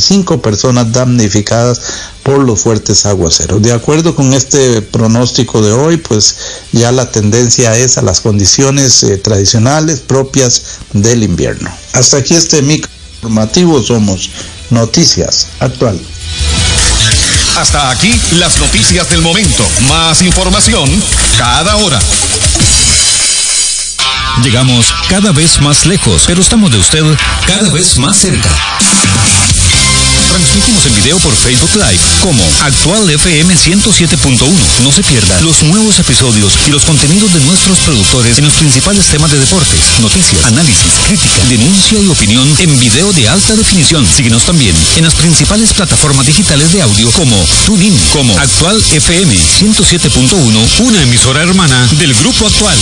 25 personas damnificadas por los fuertes aguaceros. De acuerdo con este pronóstico de hoy, pues ya la tendencia es a las condiciones eh, tradicionales propias del invierno. Hasta aquí este micro informativo somos Noticias Actual. Hasta aquí las noticias del momento. Más información cada hora. Llegamos cada vez más lejos, pero estamos de usted cada vez más cerca. Transmitimos en video por Facebook Live como Actual FM 107.1. No se pierda los nuevos episodios y los contenidos de nuestros productores en los principales temas de deportes, noticias, análisis, crítica, denuncia y opinión en video de alta definición. Síguenos también en las principales plataformas digitales de audio como TuneIn, como Actual FM 107.1, una emisora hermana del Grupo Actual.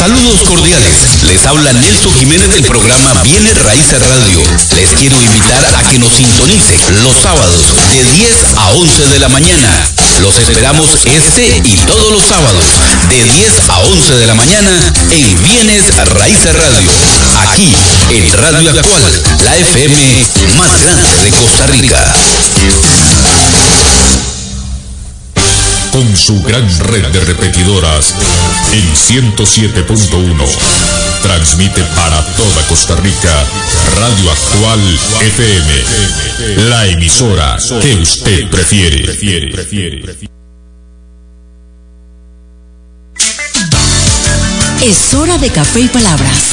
Saludos cordiales. Les habla Nelson Jiménez del programa Viene Raíces Radio. Les quiero invitar a que nos sintonice los sábados de 10 a 11 de la mañana. Los esperamos este y todos los sábados de 10 a 11 de la mañana en Bienes Raíces Radio. Aquí en Radio Actual, la FM más grande de Costa Rica con su gran red de repetidoras en 107.1. Transmite para toda Costa Rica Radio Actual FM, la emisora que usted prefiere. Es hora de café y palabras,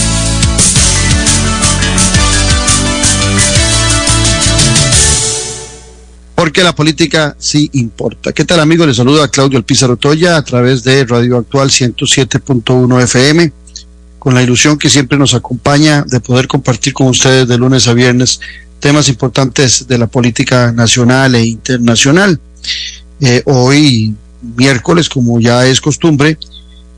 Porque la política sí importa. ¿Qué tal amigos? Les saluda Claudio Alpizar Otoya a través de Radio Actual 107.1 FM con la ilusión que siempre nos acompaña de poder compartir con ustedes de lunes a viernes temas importantes de la política nacional e internacional. Eh, hoy, miércoles, como ya es costumbre,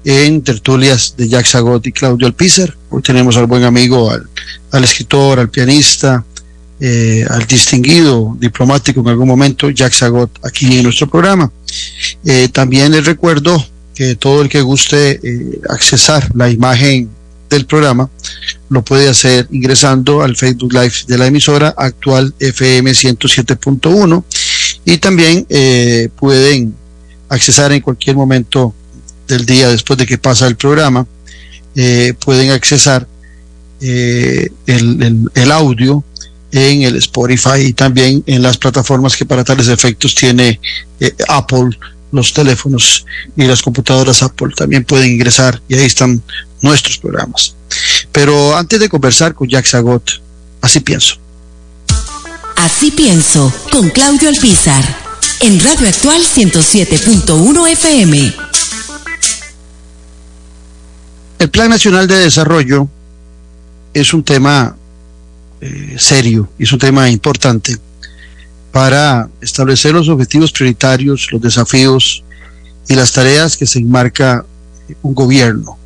en tertulias de Jack Sagot y Claudio Alpizar. Hoy tenemos al buen amigo, al, escritor, al pianista, eh, al distinguido diplomático en algún momento, Jack Sagot, aquí en nuestro programa. Eh, también les recuerdo que todo el que guste eh, accesar la imagen del programa lo puede hacer ingresando al Facebook Live de la emisora actual FM 107.1 y también eh, pueden accesar en cualquier momento del día después de que pasa el programa, eh, pueden accesar el, el, audio en el Spotify y también en las plataformas que para tales efectos tiene Apple los teléfonos y las computadoras Apple también pueden ingresar y ahí están nuestros programas. Pero antes de conversar con Jack Zagot, así pienso. Así pienso, con Claudio Alpizar, en Radio Actual 107.1 FM. El Plan Nacional de Desarrollo es un tema eh, serio, es un tema importante para establecer los objetivos prioritarios, los desafíos y las tareas que se enmarca un gobierno,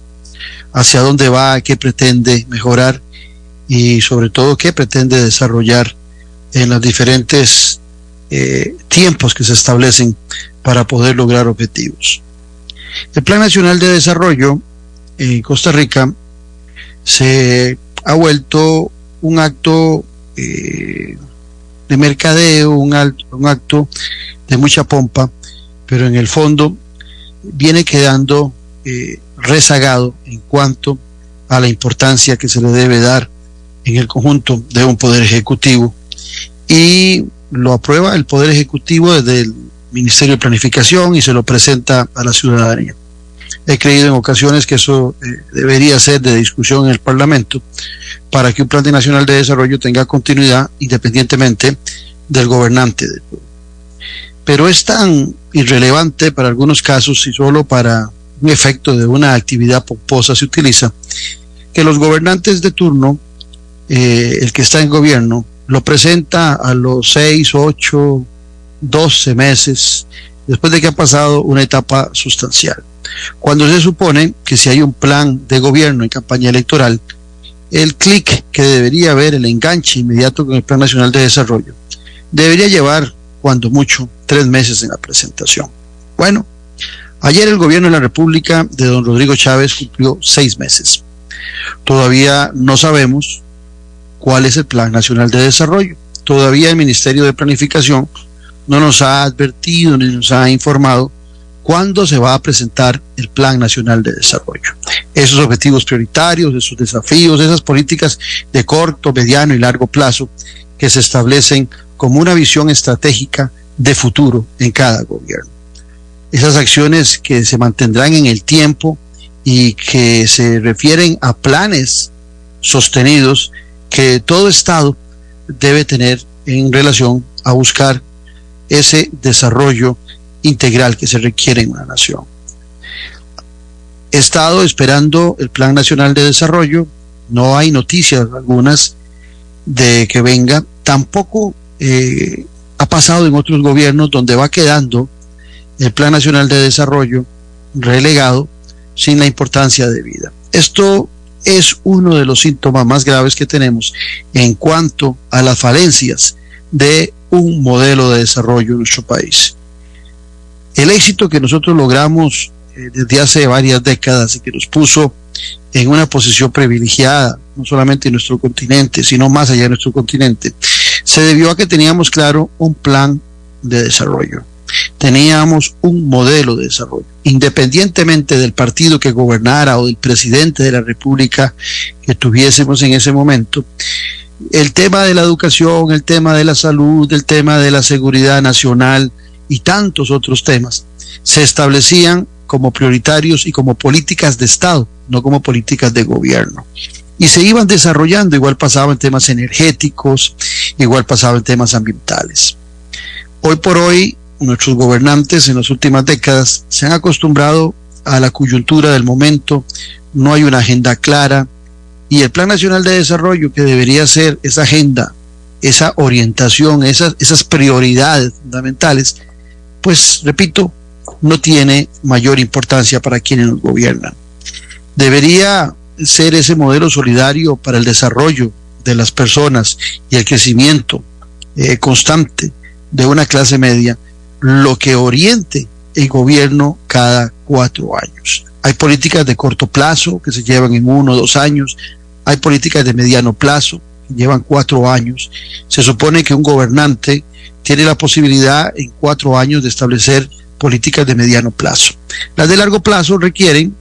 hacia dónde va, qué pretende mejorar y sobre todo qué pretende desarrollar en los diferentes eh, tiempos que se establecen para poder lograr objetivos. El Plan Nacional de Desarrollo en Costa Rica se ha vuelto un acto eh, de mercadeo, un, un acto de mucha pompa, pero en el fondo viene quedando eh, rezagado en cuanto a la importancia que se le debe dar en el conjunto de un poder ejecutivo y lo aprueba el poder ejecutivo desde el Ministerio de Planificación y se lo presenta a la ciudadanía. He creído en ocasiones que eso eh, debería ser de discusión en el Parlamento para que un plan nacional de desarrollo tenga continuidad independientemente del gobernante. Pero es tan irrelevante para algunos casos y solo para un efecto de una actividad pomposa se utiliza que los gobernantes de turno, eh, el que está en gobierno, lo presenta a los seis, ocho, doce meses después de que ha pasado una etapa sustancial. Cuando se supone que si hay un plan de gobierno en campaña electoral, el clic que debería haber, el enganche inmediato con el Plan Nacional de Desarrollo, debería llevar, cuando mucho, tres meses en la presentación. Bueno, ayer el gobierno de la República de don Rodrigo Chávez cumplió seis meses. Todavía no sabemos cuál es el Plan Nacional de Desarrollo. Todavía el Ministerio de Planificación no nos ha advertido ni nos ha informado cuándo se va a presentar el Plan Nacional de Desarrollo. Esos objetivos prioritarios, esos desafíos, esas políticas de corto, mediano y largo plazo que se establecen como una visión estratégica de futuro en cada gobierno. Esas acciones que se mantendrán en el tiempo y que se refieren a planes sostenidos que todo Estado debe tener en relación a buscar ese desarrollo integral que se requiere en una nación. He estado esperando el Plan Nacional de Desarrollo, no hay noticias algunas de que venga, tampoco eh, ha pasado en otros gobiernos donde va quedando el Plan Nacional de Desarrollo relegado sin la importancia de vida. Esto es uno de los síntomas más graves que tenemos en cuanto a las falencias de un modelo de desarrollo en nuestro país. El éxito que nosotros logramos eh, desde hace varias décadas y que nos puso en una posición privilegiada, no solamente en nuestro continente, sino más allá de nuestro continente, se debió a que teníamos claro un plan de desarrollo. Teníamos un modelo de desarrollo. Independientemente del partido que gobernara o del presidente de la República que tuviésemos en ese momento, el tema de la educación, el tema de la salud, el tema de la seguridad nacional y tantos otros temas se establecían como prioritarios y como políticas de Estado, no como políticas de gobierno. Y se iban desarrollando, igual pasaba en temas energéticos, igual pasaba en temas ambientales. Hoy por hoy, nuestros gobernantes en las últimas décadas se han acostumbrado a la coyuntura del momento, no hay una agenda clara, y el Plan Nacional de Desarrollo, que debería ser esa agenda, esa orientación, esas, esas prioridades fundamentales, pues repito, no tiene mayor importancia para quienes nos gobiernan. Debería ser ese modelo solidario para el desarrollo de las personas y el crecimiento eh, constante de una clase media lo que oriente el gobierno cada cuatro años. Hay políticas de corto plazo que se llevan en uno o dos años, hay políticas de mediano plazo, llevan cuatro años. Se supone que un gobernante tiene la posibilidad en cuatro años de establecer políticas de mediano plazo. Las de largo plazo requieren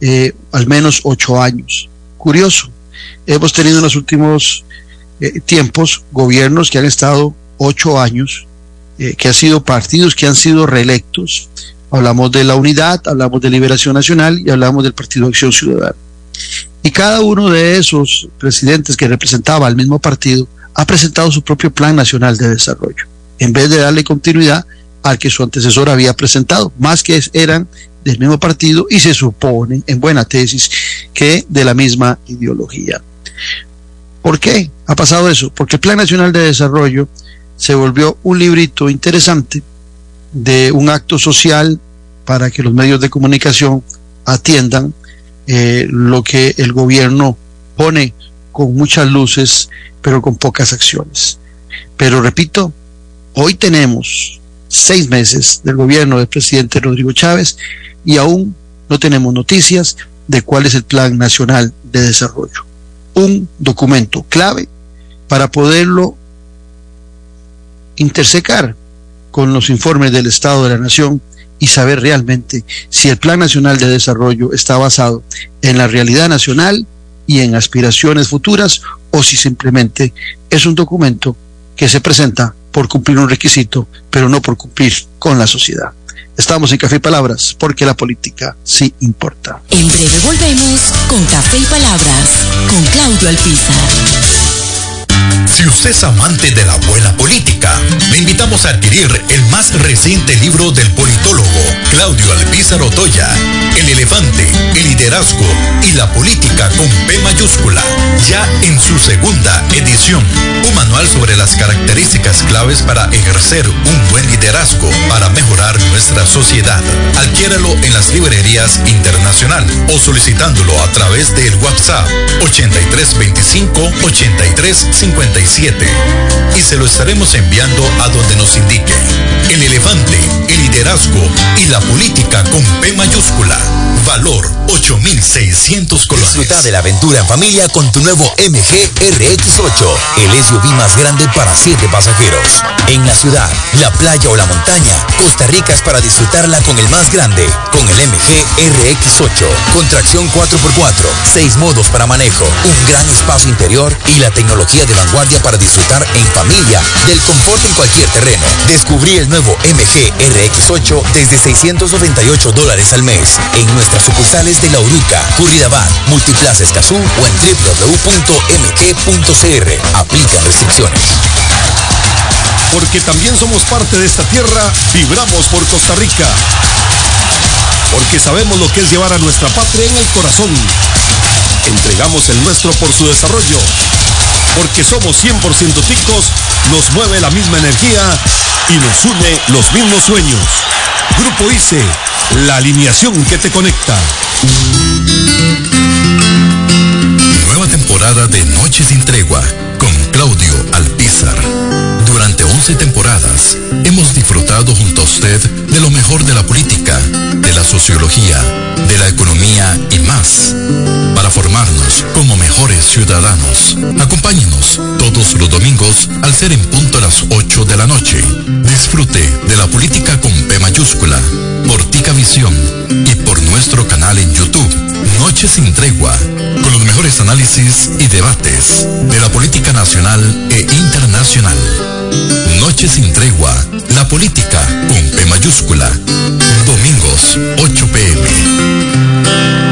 eh, al menos ocho años. Curioso, hemos tenido en los últimos eh, tiempos gobiernos que han estado ocho años, eh, que han sido partidos que han sido reelectos. Hablamos de la unidad, hablamos de liberación nacional y hablamos del Partido Acción Ciudadana. Y cada uno de esos presidentes que representaba al mismo partido ha presentado su propio plan nacional de desarrollo, en vez de darle continuidad al que su antecesor había presentado, más que eran del mismo partido y se supone, en buena tesis, que de la misma ideología. ¿Por qué ha pasado eso? Porque el Plan Nacional de Desarrollo se volvió un librito interesante de un acto social para que los medios de comunicación atiendan eh, lo que el gobierno pone con muchas luces, pero con pocas acciones. Pero repito, hoy tenemos seis meses del gobierno del presidente Rodrigo Chávez y aún no tenemos noticias de cuál es el Plan Nacional de Desarrollo. Un documento clave para poderlo intersecar con los informes del Estado de la Nación y saber realmente si el Plan Nacional de Desarrollo está basado en la realidad nacional y en aspiraciones futuras o si simplemente es un documento que se presenta por cumplir un requisito, pero no por cumplir con la sociedad. Estamos en Café y Palabras porque la política sí importa. En breve volvemos con Café y Palabras con Claudio Alpizar. Si usted es amante de la buena política, le invitamos a adquirir el más reciente libro del politólogo Claudio Alpizar Otoya, El elefante, el liderazgo y la política con P mayúscula, ya en su segunda edición. Un manual sobre las características claves para ejercer un buen liderazgo para mejorar nuestra sociedad. Adquiéralo en las librerías internacional o solicitándolo a través del WhatsApp 8325 8357 y se lo estaremos enviando a donde nos indique. El elefante, el liderazgo y la política con P mayúscula. Valor 8600 colones. Disfruta de la aventura en familia con tu nuevo MG RX8, el SUV más grande para 7 pasajeros. En la ciudad, la playa o la montaña, Costa Rica es para disfrutarla con el más grande, con el MG RX8, con tracción 4x4, 6 modos para manejo, un gran espacio interior y la tecnología de vanguardia para disfrutar en familia del confort en cualquier terreno. Descubrí el nuevo MG RX8 desde 698 dólares al mes en nuestras sucursales de La Uruca, Curridabat, Multiplaza Escazú o en www.mg.cr. Aplican restricciones. Porque también somos parte de esta tierra, vibramos por Costa Rica. Porque sabemos lo que es llevar a nuestra patria en el corazón. Entregamos el nuestro por su desarrollo porque somos 100% ticos, nos mueve la misma energía y nos une los mismos sueños. Grupo ICE, la alineación que te conecta. Nueva temporada de Noches sin Tregua con Claudio Alpizar. Durante 11 temporadas hemos disfrutado junto a usted de lo mejor de la política, de la sociología, de la economía y más, para formarnos como mejores ciudadanos. Acompáñenos todos los domingos al ser en punto a las 8 de la noche. Disfrute de la política con P mayúscula, por Tica Visión y por nuestro canal en YouTube. Noche sin tregua, con los mejores análisis y debates de la política nacional e internacional. Noche sin tregua, la política con P mayúscula. Domingos, 8 pm.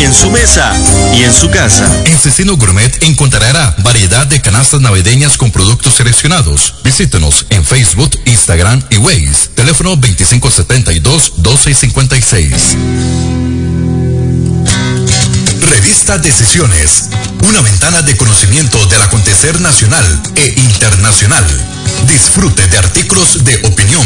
en su mesa y en su casa. En Cecino Gourmet encontrará variedad de canastas navideñas con productos seleccionados. Visítenos en Facebook, Instagram y Waze. Teléfono 2572-1256. Revista Decisiones. Una ventana de conocimiento del acontecer nacional e internacional. Disfrute de artículos de opinión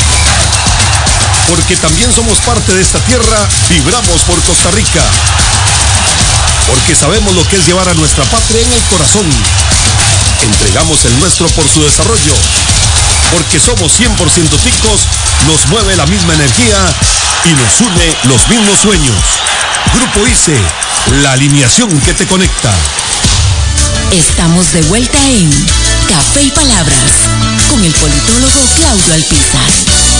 Porque también somos parte de esta tierra, vibramos por Costa Rica. Porque sabemos lo que es llevar a nuestra patria en el corazón. Entregamos el nuestro por su desarrollo. Porque somos 100% ticos, nos mueve la misma energía y nos une los mismos sueños. Grupo ICE, la alineación que te conecta. Estamos de vuelta en Café y Palabras con el politólogo Claudio Alpizar.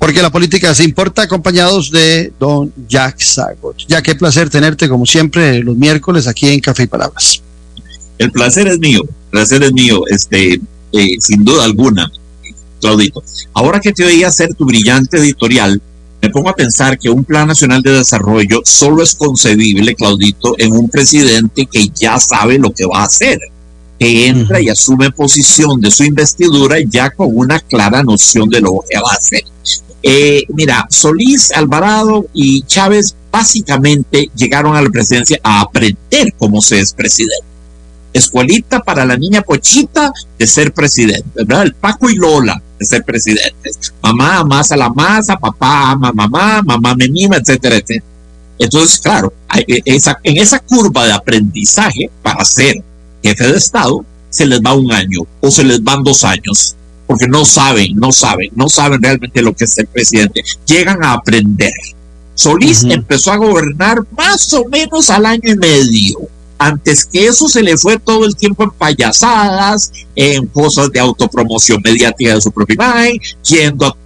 Porque la política se importa, acompañados de don Jack Sagot. Ya qué placer tenerte como siempre los miércoles aquí en Café y Palabras. El placer es mío, el placer es mío, este, eh, sin duda alguna, Claudito. Ahora que te oí hacer tu brillante editorial, me pongo a pensar que un plan nacional de desarrollo solo es concebible, Claudito, en un presidente que ya sabe lo que va a hacer, que entra y asume posición de su investidura ya con una clara noción de lo que va a hacer. Eh, mira, Solís, Alvarado y Chávez básicamente llegaron a la presidencia a aprender cómo se es presidente. escuelita para la niña Pochita de ser presidente, ¿verdad? El Paco y Lola de ser presidentes. Mamá amasa la masa, papá ama mamá, mamá me mima, etcétera, etcétera. Entonces, claro, e, en esa curva de aprendizaje para ser jefe de Estado, se les va un año o se les van dos años, porque no saben, no saben, no saben realmente lo que es ser presidente. Llegan a aprender. Solís empezó a gobernar más o menos al año y medio antes que eso se le fue todo el tiempo en payasadas, en cosas de autopromoción mediática de su propia imagen, yendo a,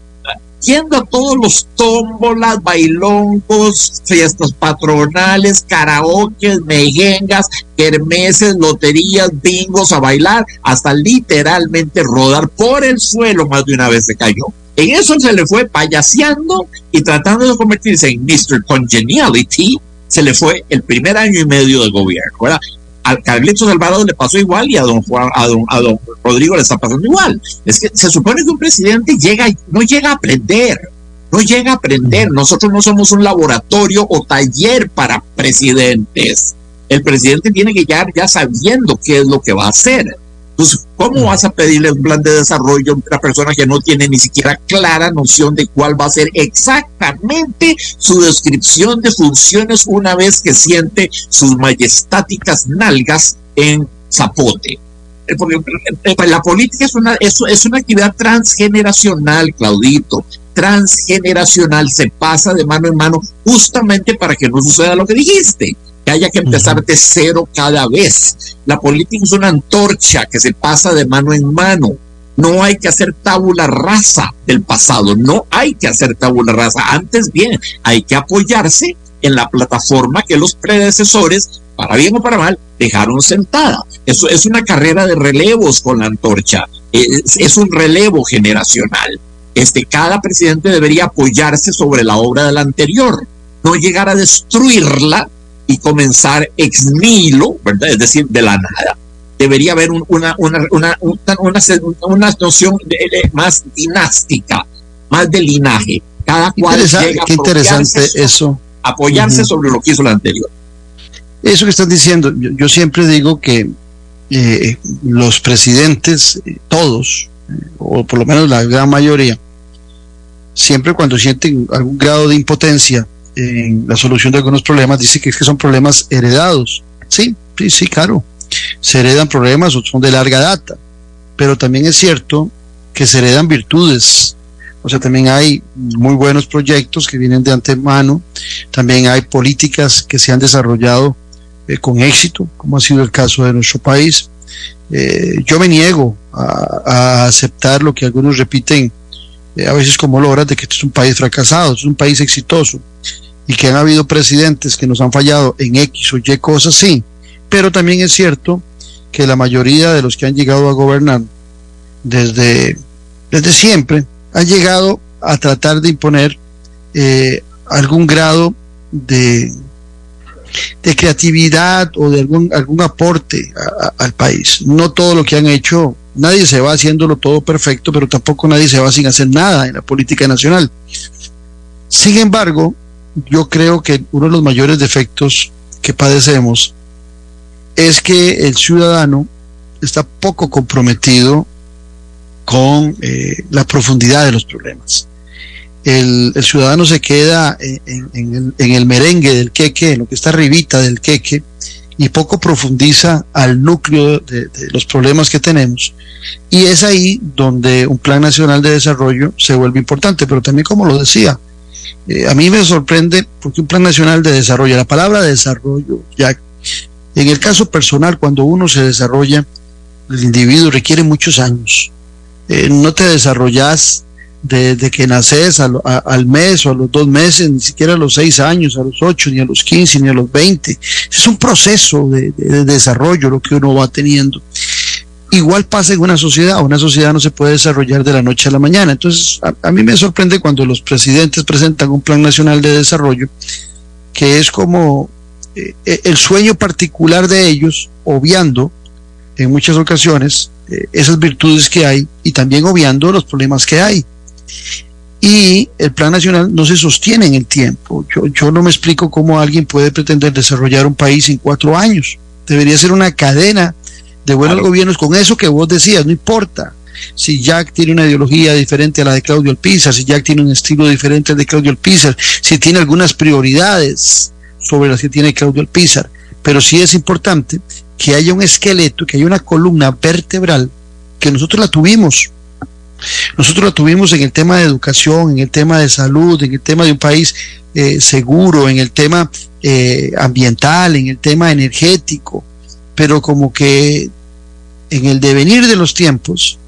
yendo a todos los tómbolas, bailongos, fiestas patronales, karaoke, mejengas, kermeses, loterías, bingos a bailar, hasta literalmente rodar por el suelo más de una vez se cayó. En eso se le fue payaseando y tratando de convertirse en Mr. Congeniality, se le fue el primer año y medio de gobierno, ¿verdad? Al Carlitos Alvarado le pasó igual y a don Juan, a don, a don Rodrigo le está pasando igual. Es que se supone que un presidente llega no llega a aprender, no llega a aprender. Nosotros no somos un laboratorio o taller para presidentes. El presidente tiene que llegar ya sabiendo qué es lo que va a hacer. Entonces, ¿cómo vas a pedirle un plan de desarrollo a una persona que no tiene ni siquiera clara noción de cuál va a ser exactamente su descripción de funciones una vez que siente sus majestáticas nalgas en zapote? Eh, porque eh, eh, la política es una, es, es una actividad transgeneracional, Claudito. Transgeneracional se pasa de mano en mano justamente para que no suceda lo que dijiste que haya que empezar de cero cada vez. La política es una antorcha que se pasa de mano en mano. No hay que hacer tabula rasa del pasado, no hay que hacer tabula rasa. Antes bien, hay que apoyarse en la plataforma que los predecesores, para bien o para mal, dejaron sentada. Eso es una carrera de relevos con la antorcha. Es, es un relevo generacional. Este, cada presidente debería apoyarse sobre la obra del anterior, no llegar a destruirla y comenzar ex nihilo, ¿verdad? Es decir, de la nada. Debería haber una, una, una, una, noción más dinástica, más de linaje. Cada cual llega qué interesante eso. Apoyarse sobre lo que hizo el anterior. Eso que están diciendo, yo, siempre digo que eh, los presidentes, todos, o por lo menos la gran mayoría, siempre cuando sienten algún grado de impotencia en la solución de algunos problemas, dice que, es que son problemas heredados. Sí, sí, sí, claro. Se heredan problemas son de larga data, pero también es cierto que se heredan virtudes. O sea, también hay muy buenos proyectos que vienen de antemano, también hay políticas que se han desarrollado eh, con éxito, como ha sido el caso de nuestro país. Eh, yo me niego a, aceptar lo que algunos repiten eh, a veces como logras de que este es un país fracasado, es un país exitoso y que han habido presidentes que nos han fallado en X o Y cosas, sí, pero también es cierto que la mayoría de los que han llegado a gobernar desde, desde siempre han llegado a tratar de imponer eh, algún grado de, de creatividad o de algún, algún aporte al país. No todo lo que han hecho, nadie se va haciéndolo todo perfecto, pero tampoco nadie se va sin hacer nada en la política nacional. Sin embargo, yo creo que uno de los mayores defectos que padecemos es que el ciudadano está poco comprometido con eh, la profundidad de los problemas. El, ciudadano se queda en, el, merengue del queque, en lo que está arribita del queque, y poco profundiza al núcleo de, los problemas que tenemos. Y es ahí donde un plan nacional de desarrollo se vuelve importante, pero también como lo decía, eh, a mí me sorprende porque un plan nacional de desarrollo, la palabra desarrollo, ya en el caso personal, cuando uno se desarrolla, el individuo requiere muchos años. Eh, no te desarrollas desde que naces al mes o a los dos meses, ni siquiera a los seis años, a los ocho, ni a los quince, ni a los veinte. Es un proceso de desarrollo lo que uno va teniendo. Igual pasa en una sociedad, una sociedad no se puede desarrollar de la noche a la mañana. Entonces, a, mí me sorprende cuando los presidentes presentan un plan nacional de desarrollo, que es como eh, el sueño particular de ellos, obviando en muchas ocasiones eh, esas virtudes que hay y también obviando los problemas que hay. Y el plan nacional no se sostiene en el tiempo. Yo, yo no me explico cómo alguien puede pretender desarrollar un país en cuatro años. Debería ser una cadena de buenos gobiernos con eso que vos decías, no importa si Jack tiene una ideología diferente a la de Claudio Alpizar, si Jack tiene un estilo diferente al de Claudio Alpizar, si tiene algunas prioridades sobre las que tiene Claudio Alpizar, pero sí es importante que haya un esqueleto, que haya una columna vertebral, que nosotros la tuvimos. Nosotros la tuvimos en el tema de educación, en el tema de salud, en el tema de un país eh, seguro, en el tema eh, ambiental, en el tema energético, pero como que en el devenir de los tiempos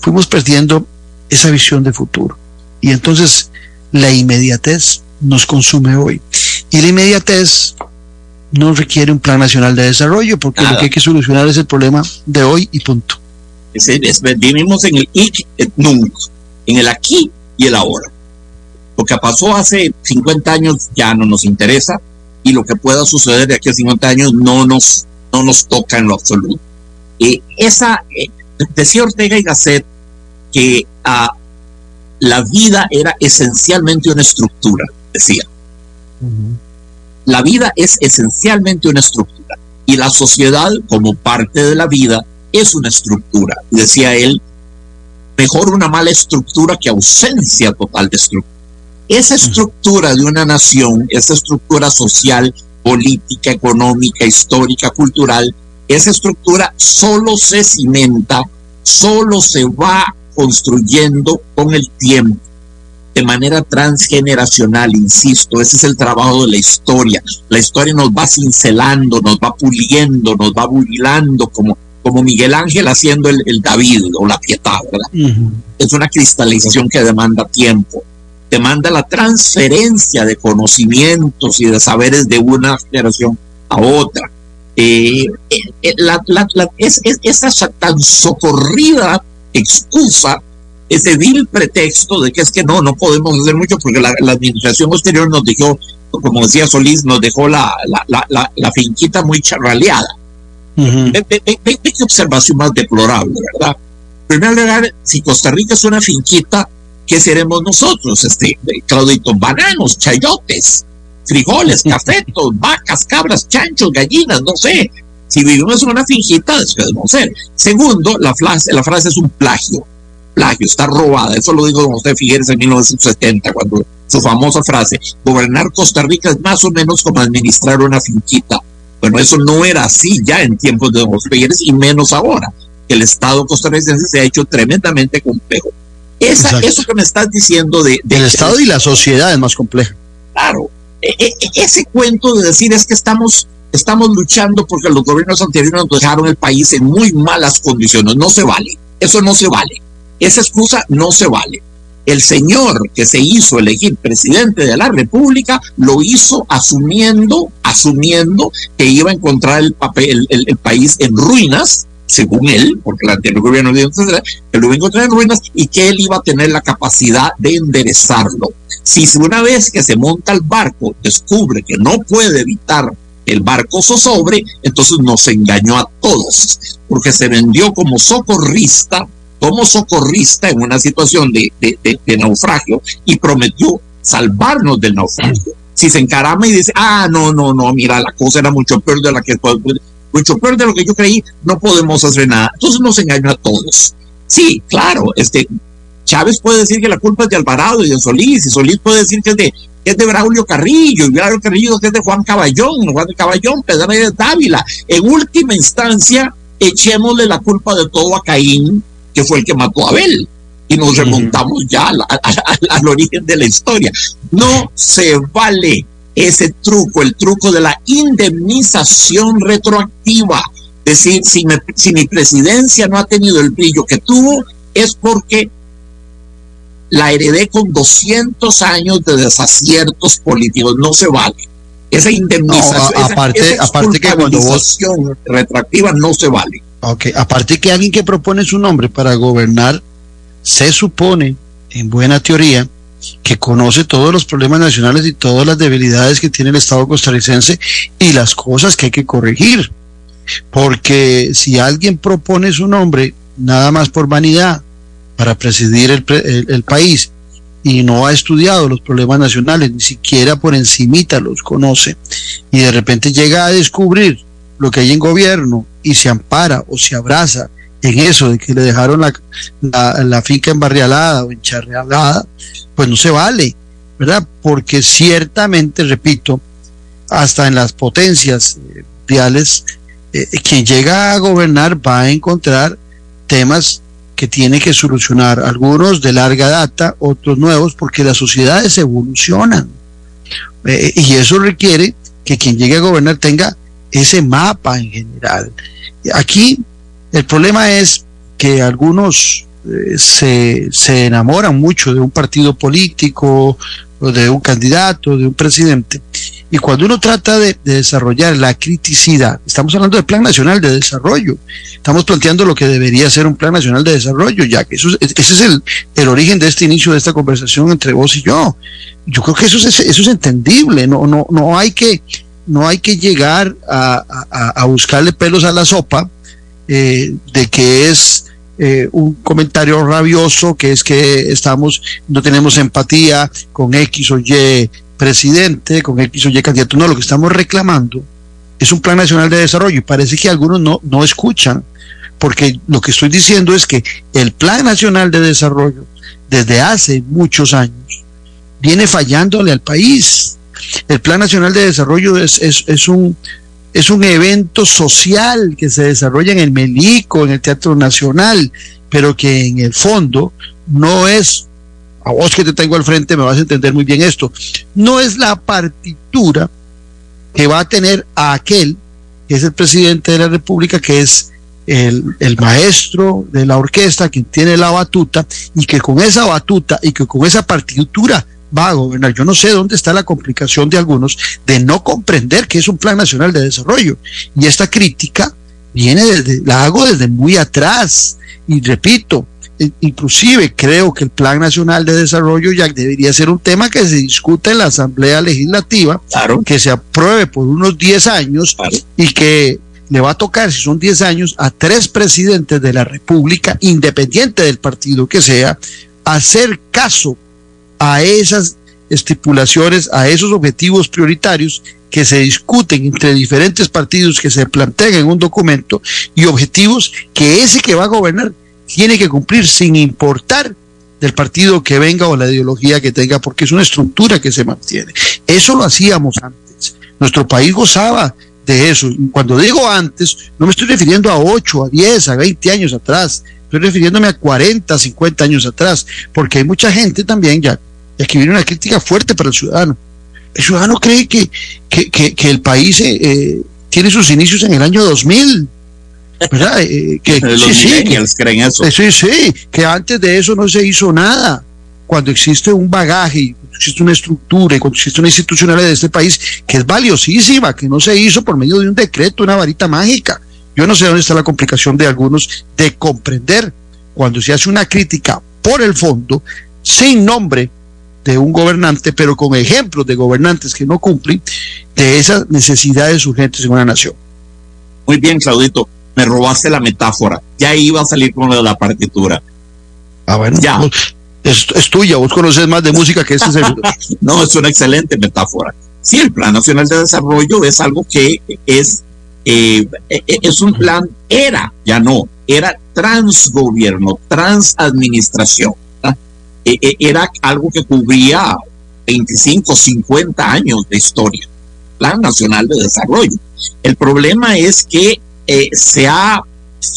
fuimos perdiendo esa visión de futuro. Y entonces la inmediatez nos consume hoy. Y la inmediatez no requiere un plan nacional de desarrollo, porque lo que hay que solucionar es el problema de hoy y punto. Vivimos en el ik et nunc, en el aquí y el ahora. Lo que pasó hace 50 años ya no nos interesa y lo que pueda suceder de aquí a 50 años no nos, no nos toca en lo absoluto. y esa, eh, decía Ortega y Gasset que ah, la vida era esencialmente una estructura, decía. La vida es esencialmente una estructura y la sociedad como parte de la vida es una estructura. Decía él, mejor una mala estructura que ausencia total de estructura. Esa estructura de una nación, esa estructura social, política, económica, histórica, cultural, esa estructura solo se cimenta, solo se va construyendo con el tiempo de manera transgeneracional, insisto, ese es el trabajo de la historia. La historia nos va cincelando, nos va puliendo, nos va burilando, como, como Miguel Ángel haciendo el, David o la Pietà, ¿verdad? Es una cristalización que demanda tiempo, demanda la transferencia de conocimientos y de saberes de una generación a otra. Eh, eh, la, es, esa tan socorrida excusa ese vil pretexto de que es que no, no podemos hacer mucho porque la, administración posterior nos dejó, como decía Solís, nos dejó la, la, finquita muy charraleada. Qué observación más deplorable, ¿verdad? En primer lugar, si Costa Rica es una finquita, ¿qué seremos nosotros? Este, Claudito, bananos, chayotes, frijoles, cafetos, vacas, cabras, chanchos, gallinas, no sé. Si vivimos en una finquita, debemos ser. Segundo, la frase, la frase es un plagio plagio, está robada. Eso lo dijo don José Figueres en 1970, cuando su famosa frase, gobernar Costa Rica es más o menos como administrar una finquita. Bueno, eso no era así ya en tiempos de don José Figueres y menos ahora. El Estado costarricense se ha hecho tremendamente complejo. Esa, eso que me estás diciendo de... el Estado y la sociedad es más compleja. Claro. E, e, ese cuento de decir es que estamos estamos luchando porque los gobiernos anteriores nos dejaron el país en muy malas condiciones. No se vale. Eso no se vale. Esa excusa no se vale. El señor que se hizo elegir presidente de la República lo hizo asumiendo, asumiendo que iba a encontrar el, papel, el, país en ruinas, según él, porque el anterior gobierno dijo que lo iba a encontrar en ruinas y que él iba a tener la capacidad de enderezarlo. Si una vez que se monta el barco descubre que no puede evitar el barco zozobre, entonces nos engañó a todos, porque se vendió como socorrista como socorrista en una situación de, naufragio y prometió salvarnos del naufragio. Si se encarama y dice, ah, no, no, no, mira, la cosa era mucho peor de la que mucho peor de lo que yo creí, no podemos hacer nada. Entonces nos engañó a todos. Sí, claro, este Chávez puede decir que la culpa es de Alvarado y de Solís, y Solís puede decir que es de, es de Braulio Carrillo, y Braulio Carrillo que es de Juan Caballón, Juan de Caballón, Pedro de Dávila. En última instancia, echémosle la culpa de todo a Caín, que fue el que mató a Abel. Y nos remontamos ya al, origen de la historia. No se vale ese truco, el truco de la indemnización retroactiva. Es decir, si, si mi presidencia no ha tenido el brillo que tuvo, es porque la heredé con 200 años de desaciertos políticos. No se vale. Esa indemnización, aparte, aparte que cuando retroactiva no se vale. Ok, aparte que alguien que propone su nombre para gobernar, se supone, en buena teoría, que conoce todos los problemas nacionales y todas las debilidades que tiene el Estado costarricense y las cosas que hay que corregir. Porque si alguien propone su nombre nada más por vanidad para presidir el, el país y no ha estudiado los problemas nacionales, ni siquiera por encimita los conoce, y de repente llega a descubrir lo que hay en gobierno y se ampara o se abraza en eso de que le dejaron la, la, finca embarrialada o encharrealada, pues no se vale, ¿verdad? Porque ciertamente, repito, hasta en las potencias mundiales, eh, quien llega a gobernar va a encontrar temas que tiene que solucionar, algunos de larga data, otros nuevos, porque las sociedades evolucionan. Eh, y eso requiere que quien llegue a gobernar tenga ese mapa en general. Aquí el problema es que algunos eh, se, se enamoran mucho de un partido político, o de un candidato, de un presidente, y cuando uno trata de, desarrollar la criticidad, estamos hablando del Plan Nacional de Desarrollo, estamos planteando lo que debería ser un Plan Nacional de Desarrollo, ya que eso, ese es el, el origen de este inicio de esta conversación entre vos y yo. Yo creo que eso es, eso es entendible, no, no, no hay que, no hay que llegar a, a, buscarle pelos a la sopa eh, de que es eh, un comentario rabioso, que es que estamos, no tenemos empatía con X o Y presidente, con X o Y candidato. No, lo que estamos reclamando es un plan nacional de desarrollo y parece que algunos no, no escuchan, porque lo que estoy diciendo es que el plan nacional de desarrollo desde hace muchos años viene fallándole al país. El plan nacional de desarrollo es, es, es un es un evento social que se desarrolla en el Melico, en el Teatro Nacional, pero que en el fondo no es a vos que te tengo al frente me vas a entender muy bien esto, no es la partitura que va a tener a aquel que es el presidente de la República, que es el, el, maestro de la orquesta, quien tiene la batuta, y que con esa batuta y que con esa partitura va a gobernar. Yo no sé dónde está la complicación de algunos de no comprender que es un plan nacional de desarrollo. Y esta crítica viene desde, la hago desde muy atrás. Y repito, inclusive creo que el Plan Nacional de Desarrollo ya debería ser un tema que se discute en la Asamblea Legislativa, que se apruebe por unos 10 años y que le va a tocar, si son 10 años, a tres presidentes de la República, independiente del partido que sea, hacer caso a esas estipulaciones, a esos objetivos prioritarios que se discuten entre diferentes partidos que se plantean en un documento y objetivos que ese que va a gobernar tiene que cumplir sin importar del partido que venga o la ideología que tenga, porque es una estructura que se mantiene. Eso lo hacíamos antes. Nuestro país gozaba de eso. Cuando digo antes, no me estoy refiriendo a 8, a 10, a 20 años atrás. Estoy refiriéndome a 40, 50 años atrás, porque hay mucha gente también ya, y aquí viene una crítica fuerte para el ciudadano. El ciudadano cree que, que, que, el país eh, eh, tiene sus inicios en el año 2000 ¿verdad? Eh, que, sí, sí, creen eso. Sí, sí, que antes de eso no se hizo nada. Cuando existe un bagaje, existe una estructura y cuando existe una institucionalidad de este país que es valiosísima, que no se hizo por medio de un decreto, una varita mágica. Yo no sé dónde está la complicación de algunos de comprender cuando se hace una crítica por el fondo, sin nombre de un gobernante, pero con ejemplos de gobernantes que no cumplen de esas necesidades urgentes en una nación. Muy bien, Claudito me robaste la metáfora. Ya iba a salir con la partitura. Ah, bueno. Ya. Es, tuya, vos conoces más de música que este servidor. no, es una excelente metáfora. Sí, el Plan Nacional de Desarrollo es algo que es, eh, es un plan, era, ya no, era transgobierno, transadministración. E, era algo que cubría 25, 50 años de historia. Plan Nacional de Desarrollo. El problema es que eh, se ha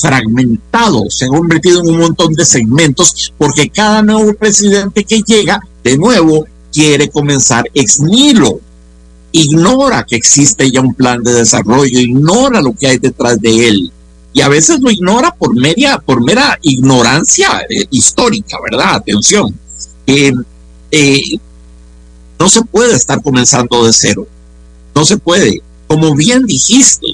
fragmentado, se ha convertido en un montón de segmentos, porque cada nuevo presidente que llega, de nuevo, quiere comenzar ex nihilo. Ignora que existe ya un plan de desarrollo, ignora lo que hay detrás de él. Y a veces lo ignora por, media, por mera ignorancia eh, histórica, ¿verdad? Atención. Eh, no se puede estar comenzando de cero. No se puede. Como bien dijiste,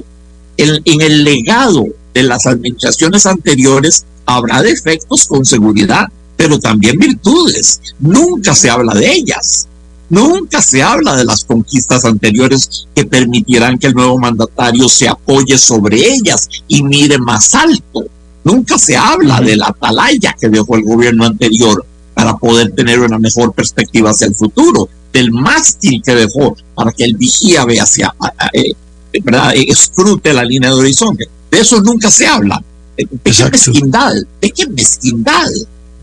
en, el legado de las administraciones anteriores habrá defectos con seguridad, pero también virtudes. Nunca se habla de ellas. Nunca se habla de las conquistas anteriores que permitirán que el nuevo mandatario se apoye sobre ellas y mire más alto. Nunca se habla de la atalaya que dejó el gobierno anterior para poder tener una mejor perspectiva hacia el futuro, del mástil que dejó para que el vigía vea hacia, eh, ¿verdad? escrute la línea de horizonte. De eso nunca se habla. ¿De qué mezquindad? ¿De qué mezquindad?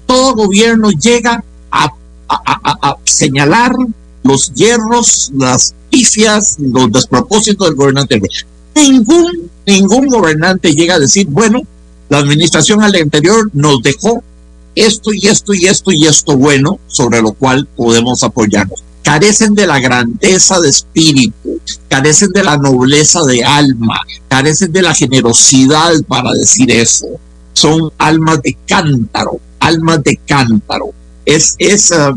Todo gobierno llega a, a señalar los hierros, las pifias, los despropósitos del gobernante. Ningún, ningún gobernante llega a decir, bueno, la administración al anterior nos dejó esto y esto y esto y esto bueno sobre lo cual podemos apoyarnos. Carecen de la grandeza de espíritu, carecen de la nobleza de alma, carecen de la generosidad para decir eso. Son almas de cántaro, almas de cántaro. Es, es, uh,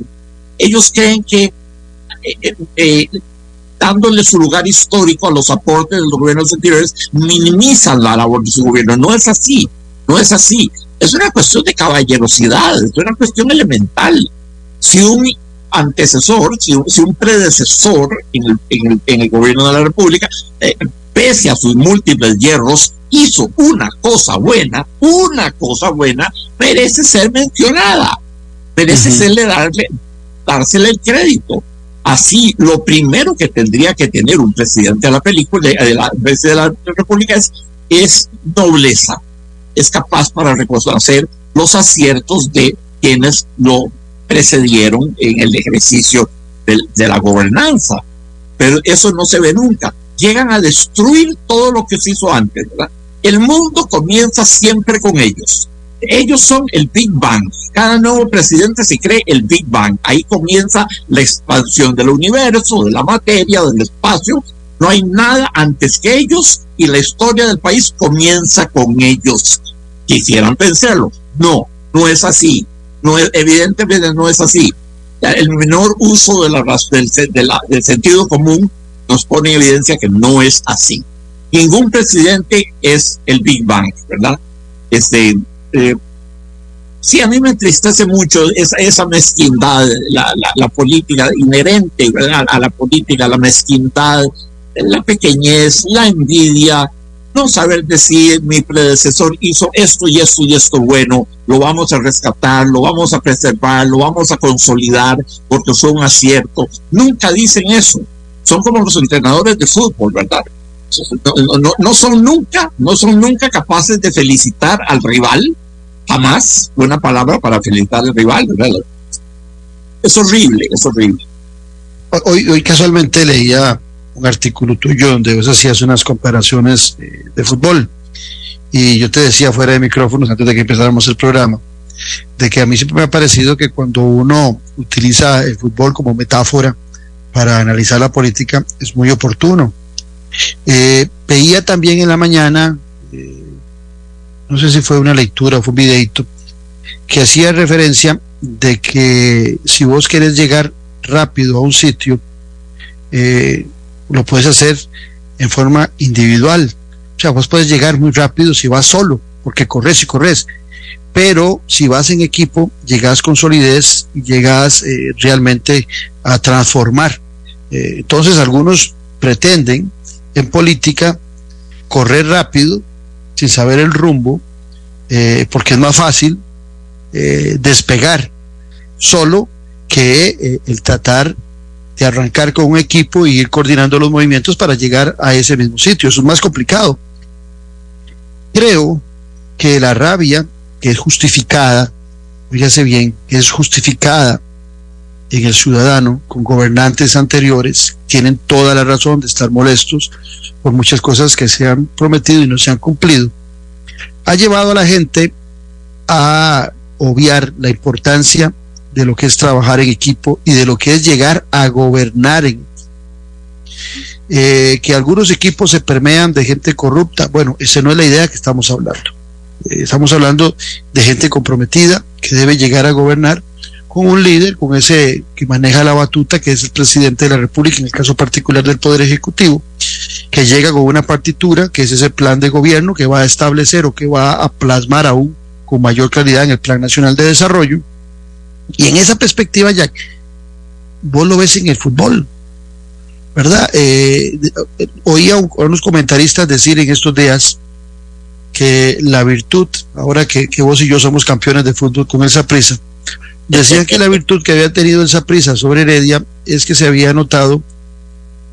ellos creen que eh, eh, dándole su lugar histórico a los aportes de los gobiernos anteriores, minimizan la labor de su gobierno. No es así, no es así. Es una cuestión de caballerosidad, es una cuestión elemental. Si un antecesor, si un, predecesor en el, gobierno de la República, eh, pese a sus múltiples hierros, hizo una cosa buena, una cosa buena, merece ser mencionada, merece serle darle, dársele el crédito. Así, lo primero que tendría que tener un presidente de la película, de la, de la República, es, es nobleza, es capaz para reconocer los aciertos de quienes lo precedieron en el ejercicio de, la gobernanza. Pero eso no se ve nunca. Llegan a destruir todo lo que se hizo antes. El mundo comienza siempre con ellos. Ellos son el Big Bang. Cada nuevo presidente se cree el Big Bang. Ahí comienza la expansión del universo, de la materia, del espacio. No hay nada antes que ellos y la historia del país comienza con ellos quisieran pensarlo. No, no es así. No es, evidentemente no es así. El menor uso de la, del, del sentido común nos pone en evidencia que no es así. Ningún presidente es el Big Bang, ¿verdad? Este, eh, sí, a mí me entristece mucho esa, esa mezquindad, la, política inherente a la política, la mezquindad, la pequeñez, la envidia, no saber decir mi predecesor hizo esto y esto y esto bueno, lo vamos a rescatar, lo vamos a preservar, lo vamos a consolidar porque son aciertos. Nunca dicen eso. Son como los entrenadores de fútbol, ¿verdad? No, son nunca, no son nunca capaces de felicitar al rival, jamás buena palabra para felicitar al rival. Es horrible, es horrible. Hoy, hoy casualmente leía un artículo tuyo donde vos hacías unas comparaciones eh, de fútbol. Y yo te decía fuera de micrófonos, antes de que empezáramos el programa, de que a mí siempre me ha parecido que cuando uno utiliza el fútbol como metáfora para analizar la política, es muy oportuno. Eh, veía también en la mañana, eh, no sé si fue una lectura o fue un videito, que hacía referencia de que si vos querés llegar rápido a un sitio, eh, lo puedes hacer en forma individual. O sea, vos puedes llegar muy rápido si vas solo, porque corres y corres. Pero si vas en equipo, llegas con solidez y llegas eh, realmente a transformar. Entonces, algunos pretenden en política correr rápido, sin saber el rumbo, eh, porque es más fácil despegar solo que el tratar de arrancar con un equipo y ir coordinando los movimientos para llegar a ese mismo sitio. Eso es más complicado. Creo que la rabia, que es justificada, fíjese bien, que es justificada en el ciudadano con gobernantes anteriores, tienen toda la razón de estar molestos por muchas cosas que se han prometido y no se han cumplido, ha llevado a la gente a obviar la importancia de lo que es trabajar en equipo y de lo que es llegar a gobernar en eh, que algunos equipos se permean de gente corrupta. Bueno, esa no es la idea que estamos hablando. Eh, estamos hablando de gente comprometida que debe llegar a gobernar con un líder, con ese que maneja la batuta, que es el presidente de la República, en el caso particular del Poder Ejecutivo, que llega con una partitura, que es ese plan de gobierno que va a establecer o que va a plasmar aún con mayor claridad en el Plan Nacional de Desarrollo y en esa perspectiva, Jack, vos lo ves en el fútbol, ¿verdad? Eh, oía a unos comentaristas decir en estos días que la virtud, ahora que, vos y yo somos campeones de fútbol con esa prisa, decían que la virtud que había tenido esa prisa sobre Heredia es que se había notado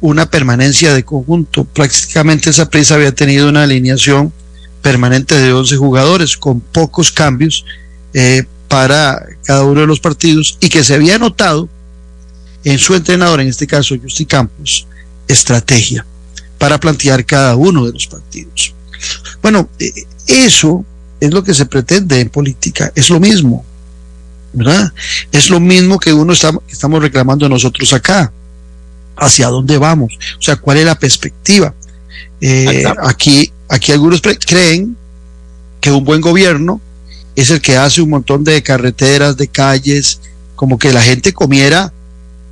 una permanencia de conjunto. Prácticamente esa prisa había tenido una alineación permanente de 11 jugadores con pocos cambios eh, para cada uno de los partidos y que se había notado en su entrenador, en este caso Justi Campos, estrategia para plantear cada uno de los partidos. Bueno, eh, eso es lo que se pretende en política, es lo mismo, ¿verdad? Es lo mismo que uno está, estamos reclamando nosotros acá. ¿Hacia dónde vamos? O sea, ¿cuál es la perspectiva? Eh, aquí, aquí algunos creen que un buen gobierno es el que hace un montón de carreteras, de calles, como que la gente comiera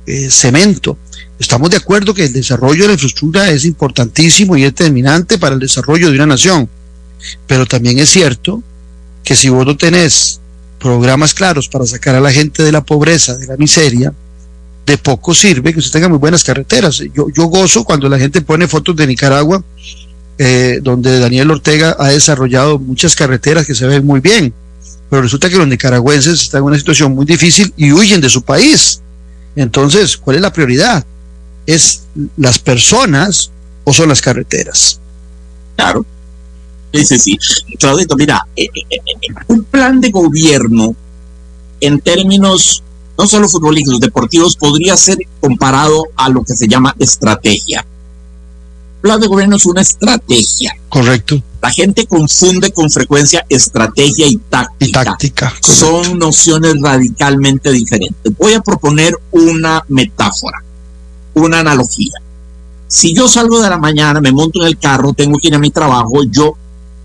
eh, cemento. Estamos de acuerdo que el desarrollo de la infraestructura es importantísimo y es determinante para el desarrollo de una nación. Pero también es cierto que si vos no tenés programas claros para sacar a la gente de la pobreza, de la miseria, de poco sirve que usted tenga muy buenas carreteras. Yo, yo gozo cuando la gente pone fotos de Nicaragua, eh, donde Daniel Ortega ha desarrollado muchas carreteras que se ven muy bien, pero resulta que los nicaragüenses están en una situación muy difícil y huyen de su país. Entonces, ¿cuál es la prioridad? ¿Es las personas o son las carreteras? Claro. Sí, sí. Claudito, mira, eh, eh, un plan de gobierno en términos no solo futbolísticos, deportivos, podría ser comparado a lo que se llama estrategia. Plan de gobierno es una estrategia. Correcto. La gente confunde con frecuencia estrategia y táctica. táctica Son nociones radicalmente diferentes. Voy a proponer una metáfora, una analogía. Si yo salgo de la mañana, me monto en el carro, tengo que ir a mi trabajo, yo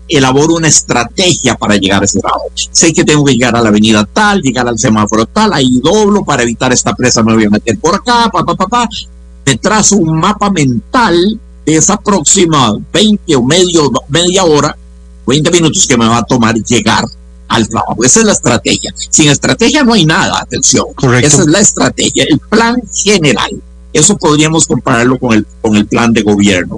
elaboro una estrategia para llegar a ese lado. Sé que tengo que llegar a la avenida tal, llegar al semáforo tal, ahí doblo para evitar esta presa, me voy a meter por acá, pa, pa, pa, pa. Me trazo un mapa mental de esa próxima 20 o medio, media hora, 20 minutos que me va a tomar llegar al trabajo. Esa es la estrategia. Sin estrategia no hay nada, atención. Correcto. Esa es la estrategia, el plan general. Eso podríamos compararlo con el, con el plan de gobierno.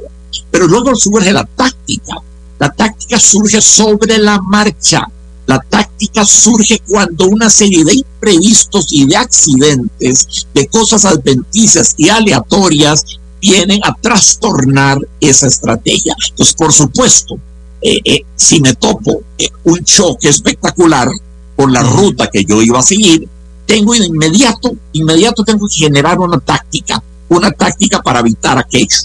Pero luego surge la táctica la táctica surge sobre la marcha. La táctica surge cuando una serie de imprevistos y de accidentes, de cosas adventicias y aleatorias, vienen a trastornar esa estrategia. Entonces, por supuesto, eh, eh, si me topo eh, un choque espectacular por la ruta que yo iba a seguir, tengo de inmediato, inmediato tengo que generar una táctica, una táctica para evitar aquello.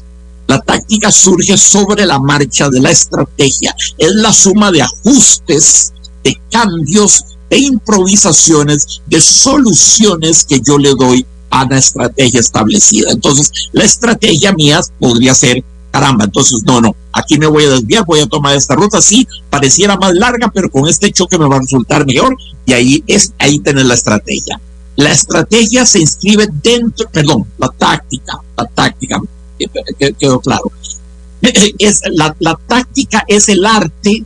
La táctica surge sobre la marcha de la estrategia. Es la suma de ajustes, de cambios, de improvisaciones, de soluciones que yo le doy a la estrategia establecida. Entonces, la estrategia mía podría ser, caramba, entonces, no, no, aquí me voy a desviar, voy a tomar esta ruta, sí, pareciera más larga, pero con este choque me va a resultar mejor y ahí es, ahí tener la estrategia. La estrategia se inscribe dentro, perdón, la táctica, la táctica, quedó claro. Es, la, la táctica es el arte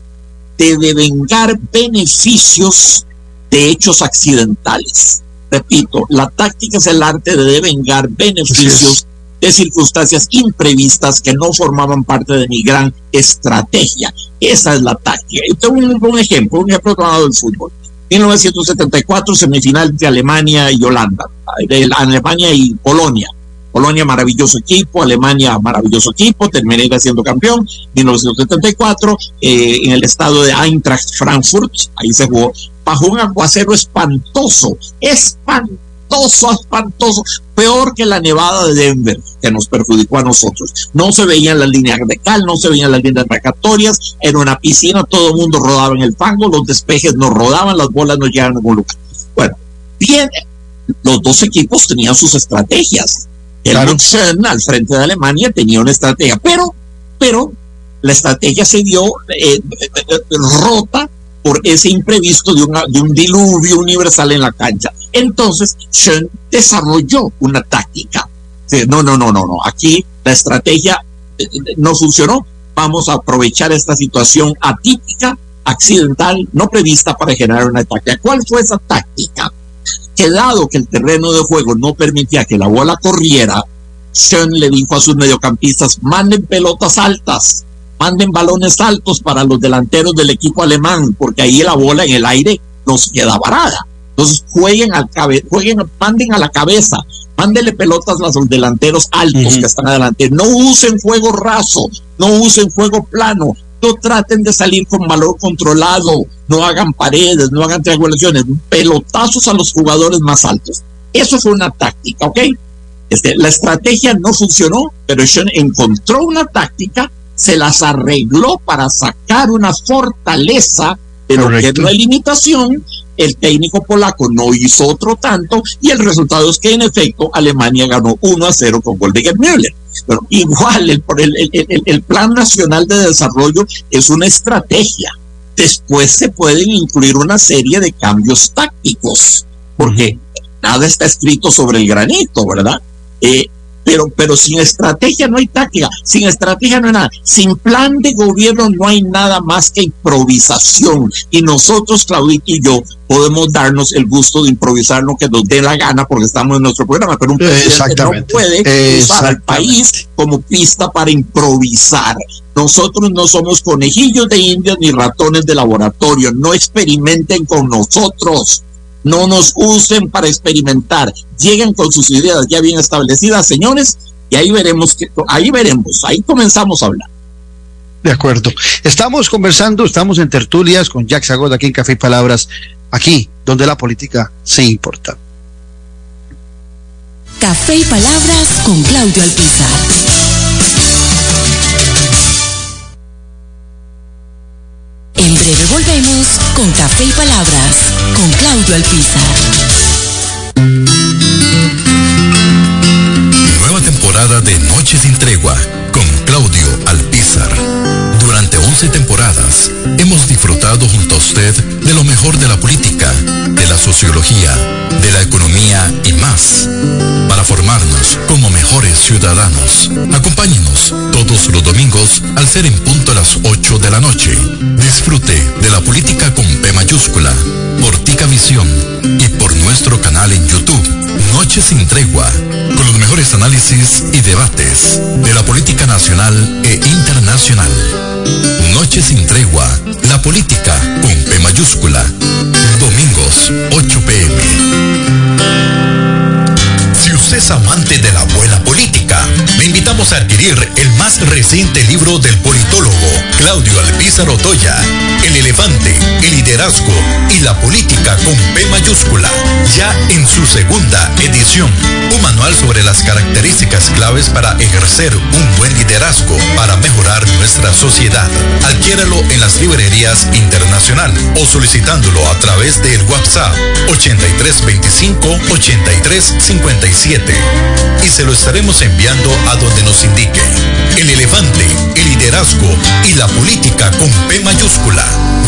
de devengar beneficios de hechos accidentales. Repito, la táctica es el arte de devengar beneficios de circunstancias imprevistas que no formaban parte de mi gran estrategia. Esa es la táctica. Y tengo un, un ejemplo, un ejemplo tomado del fútbol. 1974, semifinal de Alemania y Holanda, de Alemania y Polonia. Polonia, maravilloso equipo, Alemania, maravilloso equipo, terminé siendo campeón, 1974, eh, en el estado de Eintracht Frankfurt, ahí se jugó, bajo un aguacero espantoso, espantoso, espantoso, peor que la nevada de Denver, que nos perjudicó a nosotros. No se veían las líneas de cal, no se veían las líneas marcatorias, en una piscina todo el mundo rodaba en el fango, los despejes no rodaban, las bolas no llegaban a ningún lugar. Bueno, bien, los dos equipos tenían sus estrategias el claro. al frente de Alemania tenía una estrategia, pero, pero la estrategia se vio eh, rota por ese imprevisto de, una, de un diluvio universal en la cancha. Entonces, Schoen desarrolló una táctica. No, no, no, no, no. Aquí la estrategia eh, no funcionó. Vamos a aprovechar esta situación atípica, accidental, no prevista para generar una táctica. ¿Cuál fue esa táctica? Que dado que el terreno de juego no permitía que la bola corriera, Sean le dijo a sus mediocampistas, manden pelotas altas, manden balones altos para los delanteros del equipo alemán, porque ahí la bola en el aire nos queda varada. Entonces jueguen al cabe, jueguen, manden a la cabeza, mándenle pelotas a los delanteros altos que están adelante. No usen fuego raso, no usen fuego plano, no traten de salir con valor controlado, no hagan paredes, no hagan triangulaciones, pelotazos a los jugadores más altos. Eso fue una táctica, ¿ok? Este, la estrategia no funcionó, pero Sean encontró una táctica, se las arregló para sacar una fortaleza de lo que es la limitación. El técnico polaco no hizo otro tanto y el resultado es que en efecto Alemania ganó 1 a 0 con gol de Gerd Müller. Pero igual el, el, Plan Nacional de Desarrollo es una estrategia. Después se pueden incluir una serie de cambios tácticos, porque nada está escrito sobre el granito, ¿verdad? Eh, pero, pero sin estrategia no hay táctica, sin estrategia no hay nada, sin plan de gobierno no hay nada más que improvisación. Y nosotros, Claudito y yo, podemos darnos el gusto de improvisar lo que nos dé la gana porque estamos en nuestro programa, pero un presidente no puede usar al país como pista para improvisar. Nosotros no somos conejillos de indias ni ratones de laboratorio, no experimenten con nosotros no nos usen para experimentar, lleguen con sus ideas ya bien establecidas, señores, y ahí veremos, que, ahí veremos, ahí comenzamos a hablar. De acuerdo. Estamos conversando, estamos en tertulias con Jack Sagod aquí en Café y Palabras, aquí donde la política se importa. Café y Palabras con Claudio Alpizar. En breve volvemos con Café y Palabras con Claudio Alpizar. Nueva temporada de Noche sin Tregua con Claudio Alpizar. Durante 11 temporadas hemos disfrutado junto a usted de lo mejor de la política, sociología, de la economía y más, para formarnos como mejores ciudadanos. Acompáñenos todos los domingos al ser en punto a las 8 de la noche. Disfrute de la política con P mayúscula, por Tica Visión y por nuestro canal en YouTube. Noche sin tregua, con los mejores análisis y debates de la política nacional e internacional. Noche sin tregua, la política con P mayúscula. Domingos, 8 pm. Es amante de la buena política, le invitamos a adquirir el más reciente libro del politólogo Claudio Alpizar Otoya, El elefante, el liderazgo y la política con P mayúscula, ya en su segunda edición. Un manual sobre las características claves para ejercer un buen liderazgo para mejorar nuestra sociedad. Adquiéralo en las librerías internacional o solicitándolo a través del WhatsApp 8325 8357 y se lo estaremos enviando a donde nos indique. El elefante, el liderazgo y la política con P mayúscula.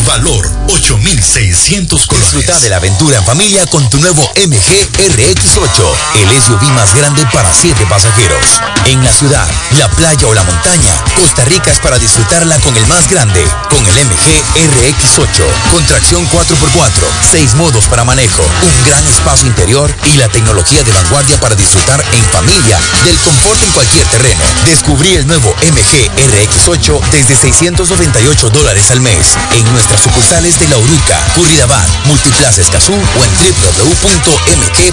Valor 8600 colores. Disfruta de la aventura en familia con tu nuevo MG RX8, el SUV más grande para 7 pasajeros. En la ciudad, la playa o la montaña, Costa Rica es para disfrutarla con el más grande, con el MG RX8, con tracción 4x4, 6 modos para manejo, un gran espacio interior y la tecnología de vanguardia para disfrutar en familia del confort en cualquier terreno. Descubrí el nuevo MG RX8 desde 698 dólares al mes en nuestras sucursales de La Uruca, Curridabat, Multiplaza Escazú o en www.mg.cr.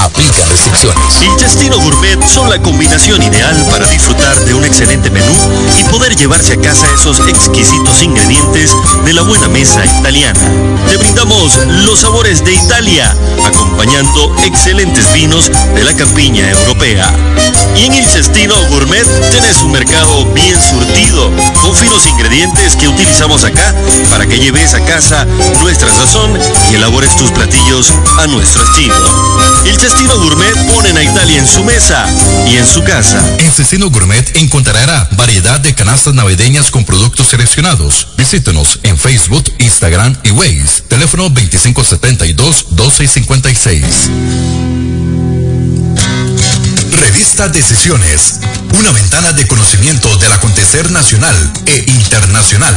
Aplican restricciones. Intestino Gourmet son la combinación ideal para disfrutar de un excelente menú y poder llevarse a casa esos exquisitos ingredientes de la buena mesa italiana. Te brindamos los sabores de Italia, acompañando excelentes vinos de la campiña europea. Y en el Cestino Gourmet tenés un mercado bien surtido, con finos ingredientes que utilizamos acá para que lleves a casa nuestra sazón y elabores tus platillos a nuestro estilo. El Cestino Gourmet pone a Italia en su mesa y en su casa. En Cestino Gourmet encontrará variedad de canastas navideñas con productos seleccionados. Visítenos en Facebook, Instagram y Waze. Teléfono 2572 1256. Revista Decisiones, una ventana de conocimiento del acontecer nacional e internacional.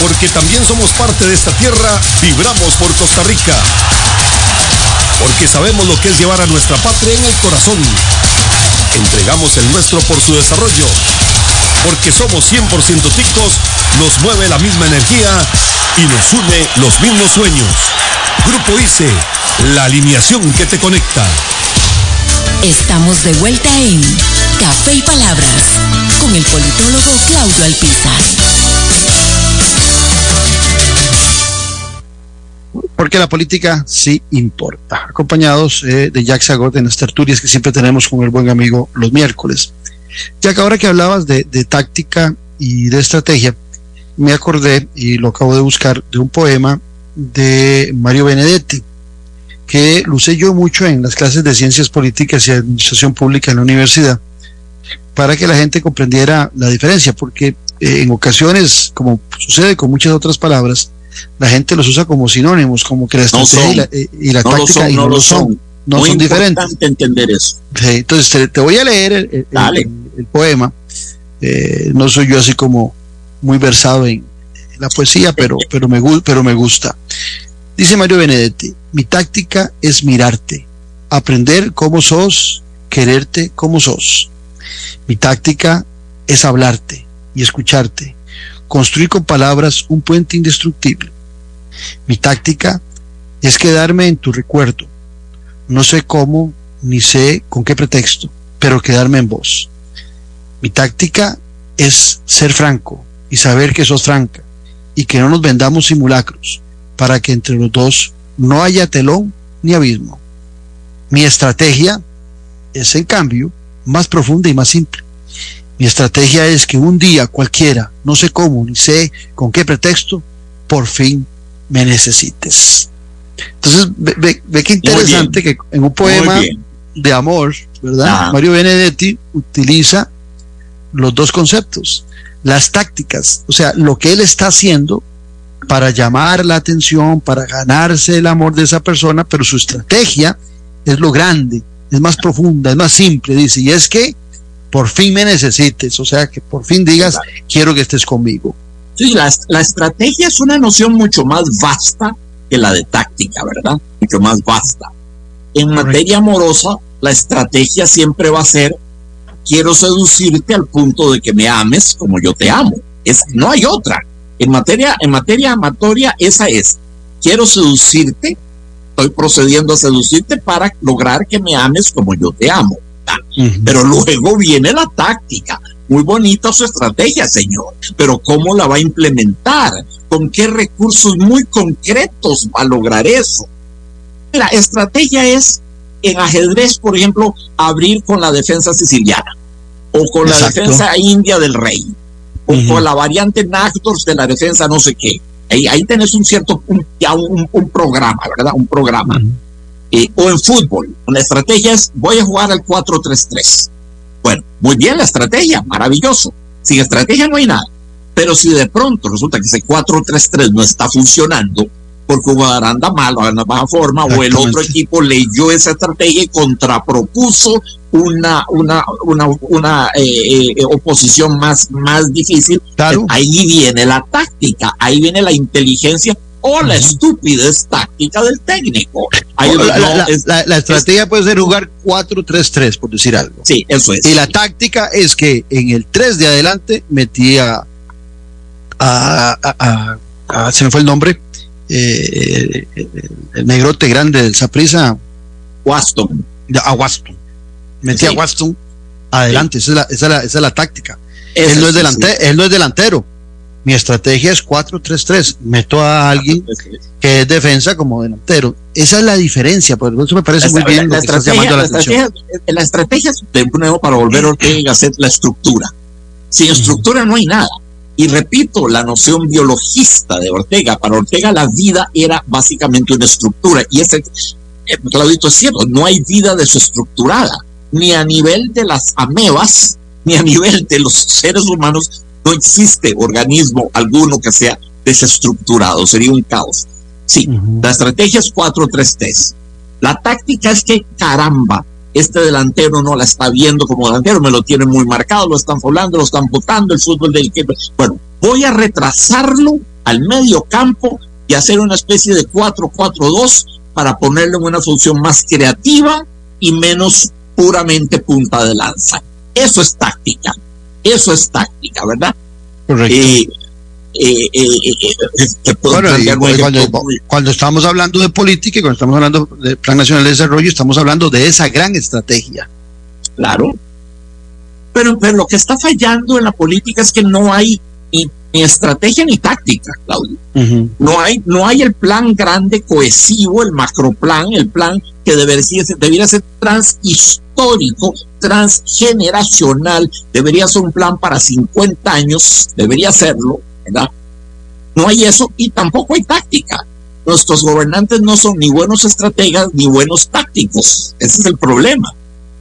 Porque también somos parte de esta tierra, vibramos por Costa Rica. Porque sabemos lo que es llevar a nuestra patria en el corazón. Entregamos el nuestro por su desarrollo. Porque somos 100% ticos, nos mueve la misma energía y nos une los mismos sueños. Grupo ICE, la alineación que te conecta. Estamos de vuelta en Café y Palabras con el politólogo Claudio Alpizar. Porque la política sí importa. Acompañados eh, de Jack Sagot en las tertulias que siempre tenemos con el buen amigo los miércoles. Jack, ahora que hablabas de, táctica y de estrategia, me acordé, y lo acabo de buscar, de un poema de Mario Benedetti, que lo yo mucho en las clases de ciencias políticas y administración pública en la universidad, para que la gente comprendiera la diferencia, porque eh, en ocasiones, como sucede con muchas otras palabras, la gente los usa como sinónimos, como que la estrategia y la, y la No táctica son, y no no lo son, son. no Muy son diferentes. entender eso. Sí, entonces te, te voy a leer el, el- Dale. el- el poema. Eh, no soy yo así como muy versado en la poesía, pero, pero, me, pero me gusta. Dice Mario Benedetti, mi táctica es mirarte, aprender cómo sos, quererte como sos. Mi táctica es hablarte y escucharte, construir con palabras un puente indestructible. Mi táctica es quedarme en tu recuerdo. No sé cómo, ni sé con qué pretexto, pero quedarme en vos. Mi táctica es ser franco y saber que sos franca y que no nos vendamos simulacros para que entre los dos no haya telón ni abismo. Mi estrategia es, en cambio, más profunda y más simple. Mi estrategia es que un día cualquiera, no sé cómo ni sé con qué pretexto, por fin me necesites. Entonces, ve, ve- ve qué interesante que en un poema de amor, ¿verdad? Ajá. Mario Benedetti utiliza los dos conceptos, las tácticas, o sea, lo que él está haciendo para llamar la atención, para ganarse el amor de esa persona, pero su estrategia es lo grande, es más profunda, es más simple, dice, y es que por fin me necesites, o sea, que por fin digas, quiero que estés conmigo. Sí, la, la estrategia es una noción mucho más vasta que la de táctica, ¿verdad? Mucho más vasta. En materia amorosa, la estrategia siempre va a ser quiero seducirte al punto de que me ames como yo te amo. Es, no hay otra. En materia, en materia amatoria, esa es. Quiero seducirte, estoy procediendo a seducirte para lograr que me ames como yo te amo. Pero luego viene la táctica. Muy bonita su estrategia, señor. Pero ¿cómo la va a implementar? ¿Con qué recursos muy concretos va a lograr eso? La estrategia es, en ajedrez, por ejemplo, abrir con la defensa siciliana. O con la defensa india del rey. O con la variante Nactors de la defensa no sé qué. Ahí, ahí tenés un cierto, un, ya un, un programa, ¿verdad? Un programa. Eh, o en fútbol, la estrategia es voy a jugar al 4-3-3. Bueno, muy bien la estrategia, maravilloso. Sin estrategia no hay nada. Pero si de pronto resulta que ese 4-3-3 no está funcionando, porque jugador anda mal o anda baja forma, o el otro equipo leyó esa estrategia y contrapropuso una, una, una, una eh, eh, oposición más, más difícil, Claro. ahí viene la táctica, ahí viene la inteligencia o la estupidez táctica del técnico. La, no, la- es- la- la estrategia puede ser jugar 4-3-3, por decir algo. sí, eso es. Y la táctica es que en el 3 de adelante metía a, a- a- a- se me fue el nombre, eh, el negrote grande del Saprisa, Waston. a Waston. Metía Sí. a Waston adelante, esa, es la, esa, es la, esa es la táctica. Él, no es delante, él no es delantero. Mi estrategia es 4-3-3. Meto a alguien sí. que es defensa como delantero. Esa es la diferencia, por eso me parece La, muy bien la estrategia, la atención. estrategia, la estrategia es de nuevo para volver a Ortega Gasset, la estructura. Sin estructura no hay nada. Y repito, la noción biologista de Ortega, para Ortega la vida era básicamente una estructura. Y ese, eh, Claudito, es cierto, no hay vida desestructurada, ni a nivel de las amebas, ni a nivel de los seres humanos, no existe organismo alguno que sea desestructurado, sería un caos. Sí, la estrategia es 4-3-3. La táctica es que, caramba, este delantero no la está viendo como delantero, me lo tiene muy marcado, lo están volando, lo están botando, el fútbol del equipo. Bueno, voy a retrasarlo al medio campo y hacer una especie de 4-4-2 para ponerle una función más creativa y menos puramente punta de lanza. Eso es táctica, eso es táctica, ¿verdad? Correcto. Eh, eh, eh, eh, cuando, cuando, estamos hablando de política y cuando estamos hablando del Plan Nacional de Desarrollo, estamos hablando de esa gran estrategia. Claro. Pero, pero lo que está fallando en la política es que no hay ni, estrategia ni táctica, Claudio. no, hay, no hay el plan grande, cohesivo, el macroplan, el plan que debería ser, debería ser transhistórico, transgeneracional, debería ser un plan para 50 años, debería serlo, ¿verdad? No hay eso y tampoco hay táctica. Nuestros gobernantes no son ni buenos estrategas ni buenos tácticos. Ese es el problema.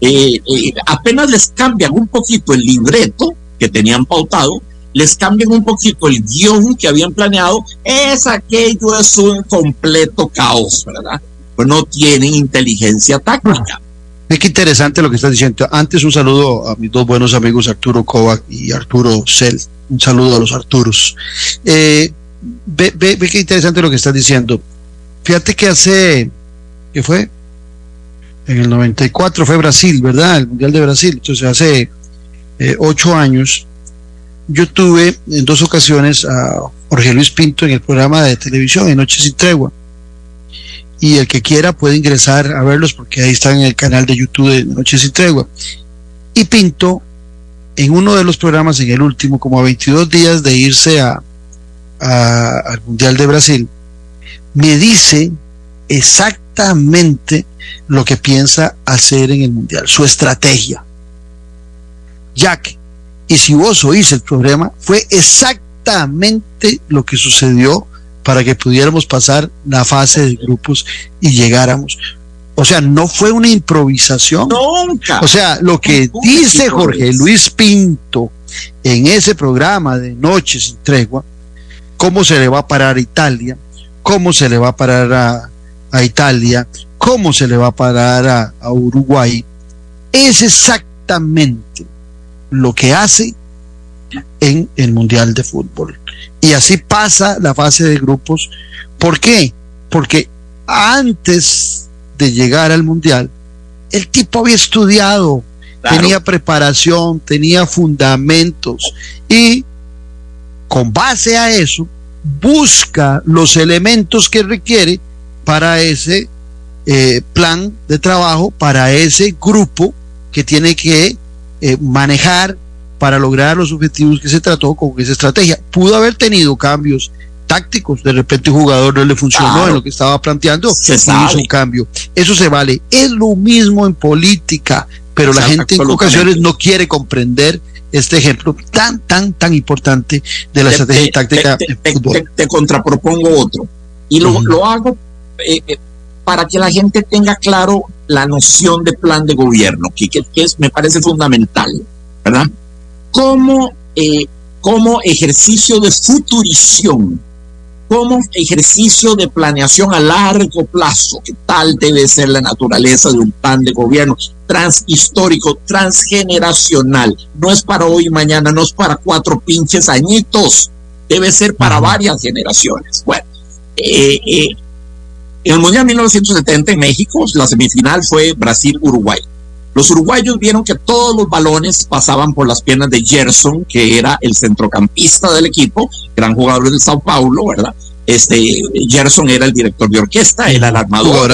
Eh, eh, apenas les cambian un poquito el libreto que tenían pautado, les cambian un poquito el guion que habían planeado, es aquello es un completo caos, ¿verdad? Pues no tienen inteligencia táctica. Ve qué interesante lo que estás diciendo. Antes un saludo a mis dos buenos amigos Arturo Kovac y Arturo Cel. Un saludo a los Arturos. Eh, ve, ve, ve, qué interesante lo que estás diciendo. Fíjate que hace, ¿qué fue? En el 94 fue Brasil, ¿verdad? El Mundial de Brasil. Entonces hace eh, ocho años yo tuve en dos ocasiones a Jorge Luis Pinto en el programa de televisión en Noches sin Tregua y el que quiera puede ingresar a verlos porque ahí están en el canal de YouTube de Noches y Tregua. Y Pinto, en uno de los programas, en el último, como a 22 días de irse a, al Mundial de Brasil, me dice exactamente lo que piensa hacer en el Mundial, su estrategia. Jack, y si vos oís el programa, fue exactamente lo que sucedió para que pudiéramos pasar la fase de grupos y llegáramos. O sea, no fue una improvisación. Nunca. O sea, lo que dice Jorge Luis Pinto en ese programa de Noches sin Tregua, cómo se le va a parar a Italia, cómo se le va a parar a, Italia, cómo se le va a parar a, a Uruguay, es exactamente lo que hace en el Mundial de Fútbol. Y así pasa la fase de grupos. ¿Por qué? Porque antes de llegar al Mundial, el tipo había estudiado, tenía preparación, tenía fundamentos y con base a eso busca los elementos que requiere para ese eh, plan de trabajo, para ese grupo que tiene que eh, manejar para lograr los objetivos que se trató con esa estrategia. Pudo haber tenido cambios tácticos, de repente un jugador no le funcionó en lo que estaba planteando y hizo un cambio. Eso se vale. Es lo mismo en política, pero la gente en ocasiones no quiere comprender este ejemplo tan, tan, tan importante de la estrategia táctica te. Te, contrapropongo otro. Y lo, lo hago eh, eh, para que la gente tenga claro la noción de plan de gobierno, que, que, que es, me parece fundamental, ¿verdad? como, eh, como ejercicio de futurición, como ejercicio de planeación a largo plazo, que tal debe ser la naturaleza de un plan de gobierno transhistórico, transgeneracional. No es para hoy y mañana, no es para cuatro pinches añitos, debe ser para varias generaciones. Bueno, eh, eh, en el Mundial 1970 en México, la semifinal fue Brasil-Uruguay. Los uruguayos vieron que todos los balones pasaban por las piernas de Gerson, que era el centrocampista del equipo, gran jugador del Sao Paulo, ¿verdad? Este, Gerson era el director de orquesta, era el armador,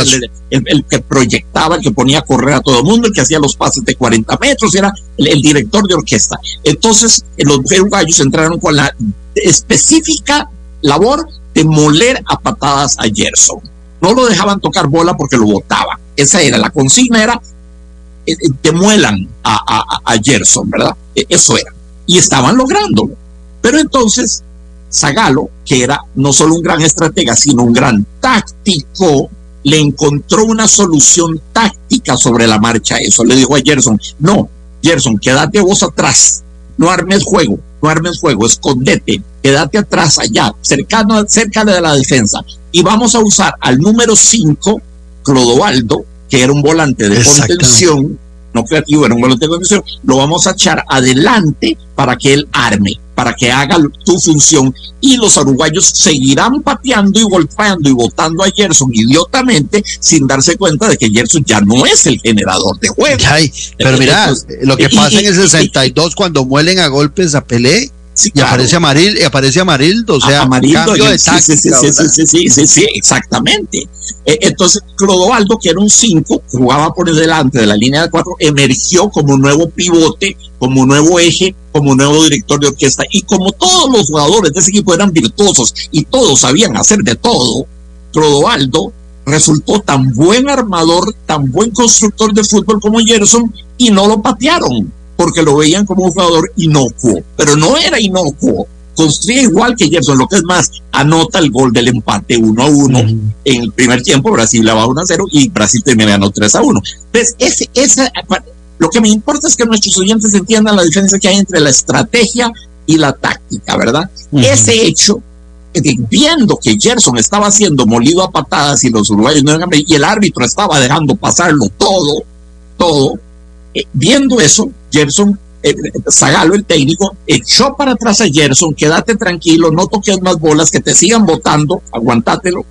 el, que proyectaba, el que ponía a correr a todo el mundo, el que hacía los pases de 40 metros, era el, director de orquesta. Entonces, los uruguayos entraron con la específica labor de moler a patadas a Gerson. No lo dejaban tocar bola porque lo botaba. Esa era la consigna, era demuelan eh, a, a, a Gerson, ¿verdad? E, eso era. Y estaban lográndolo. Pero entonces, Zagalo, que era no solo un gran estratega, sino un gran táctico, le encontró una solución táctica sobre la marcha. Eso le dijo a Gerson, no, Gerson, quédate vos atrás, no armes juego, no armes juego, escondete, quédate atrás allá, cercano, cerca de la defensa, y vamos a usar al número 5, Clodoaldo, que era un volante de contención, no creativo, era un volante de contención, lo vamos a echar adelante para que él arme, para que haga tu función. Y los uruguayos seguirán pateando y golpeando y votando a Gerson idiotamente sin darse cuenta de que Gerson ya no es el generador de juego. pero mira, lo que pasa en el 62 cuando muelen a golpes a Pelé, y aparece Amaril, y aparece Amarildo, o sea, Amarildo, cambio de táctica, sí, sí, sí, sí, sí, exactamente. Entonces, Clodoaldo, que era un 5, jugaba por delante de la línea de 4, emergió como nuevo pivote, como nuevo eje, como nuevo director de orquesta, y como todos los jugadores de ese equipo eran virtuosos y todos sabían hacer de todo, Clodoaldo resultó tan buen armador, tan buen constructor de fútbol como Gerson, y no lo patearon porque lo veían como un jugador inocuo, pero no era inocuo. Construía igual que Gerson, lo que es más, anota el gol del empate 1 a 1 en el primer tiempo, Brasil la va 1 a 0 y Brasil termina ganando 3 a 1. Entonces, ese, esa, lo que me importa es que nuestros oyentes entiendan la diferencia que hay entre la estrategia y la táctica, ¿verdad? Ese hecho, viendo que Gerson estaba siendo molido a patadas y los uruguayos no eran, y el árbitro estaba dejando pasarlo todo, todo, eh, viendo eso, Gerson, eh, Zagalo, el técnico, echó para atrás a Gerson, quédate tranquilo, no toques más bolas, que te sigan votando, aguantátelo,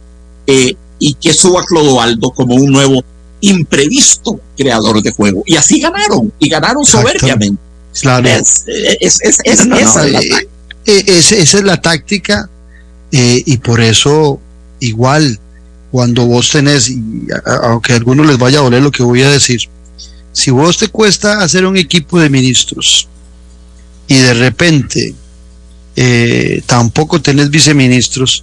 eh, y que suba Clodoaldo como un nuevo imprevisto creador de juego. Y así ganaron, y ganaron soberbiamente. Claro. esa, es la táctica, y por eso, igual, cuando vos tenés, aunque a algunos les vaya a doler lo que voy a decir, si vos te cuesta hacer un equipo de ministros y de repente eh, tampoco tenés viceministros,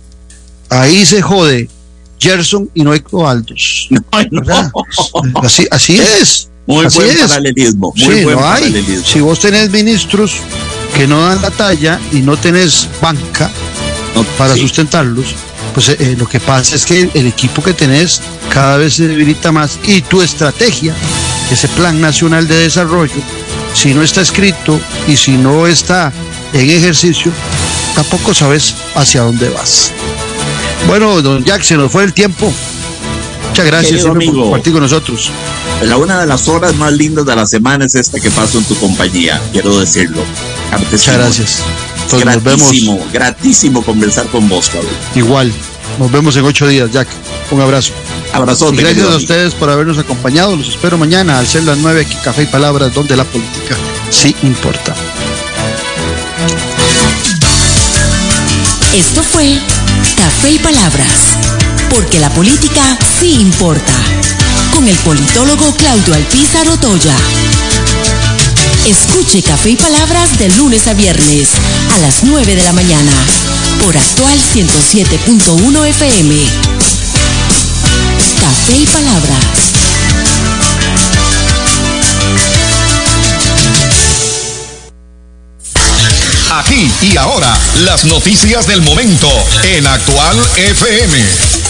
ahí se jode Gerson y no hay Coaldos. Así, así es. Muy buen paralelismo. Muy buen paralelismo. Si vos tenés ministros que no dan la talla y no tenés banca para sustentarlos, pues eh, eh, lo que pasa es que el equipo que tenés cada vez se debilita más y tu estrategia ese plan nacional de desarrollo, si no está escrito y si no está en ejercicio, tampoco sabes hacia dónde vas. Bueno, don Jack, se nos fue el tiempo. Muchas gracias por compartir con nosotros. La una de las horas más lindas de la semana es esta que paso en tu compañía, quiero decirlo. Muchas gracias. Gratísimo, gratísimo conversar con vos, Pablo. Igual. Nos vemos en ocho días, Jack. Un abrazo. Abrazo. gracias a ustedes por habernos acompañado. Los espero mañana al ser las nueve aquí Café y Palabras, donde la política sí importa. Esto fue Café y Palabras, porque la política sí importa, con el politólogo Claudio Alpizar Otoya. Escuche Café y Palabras de lunes a viernes a las 9 de la mañana por actual 107.1 FM. Café y Palabras. Aquí y ahora, las noticias del momento en Actual FM.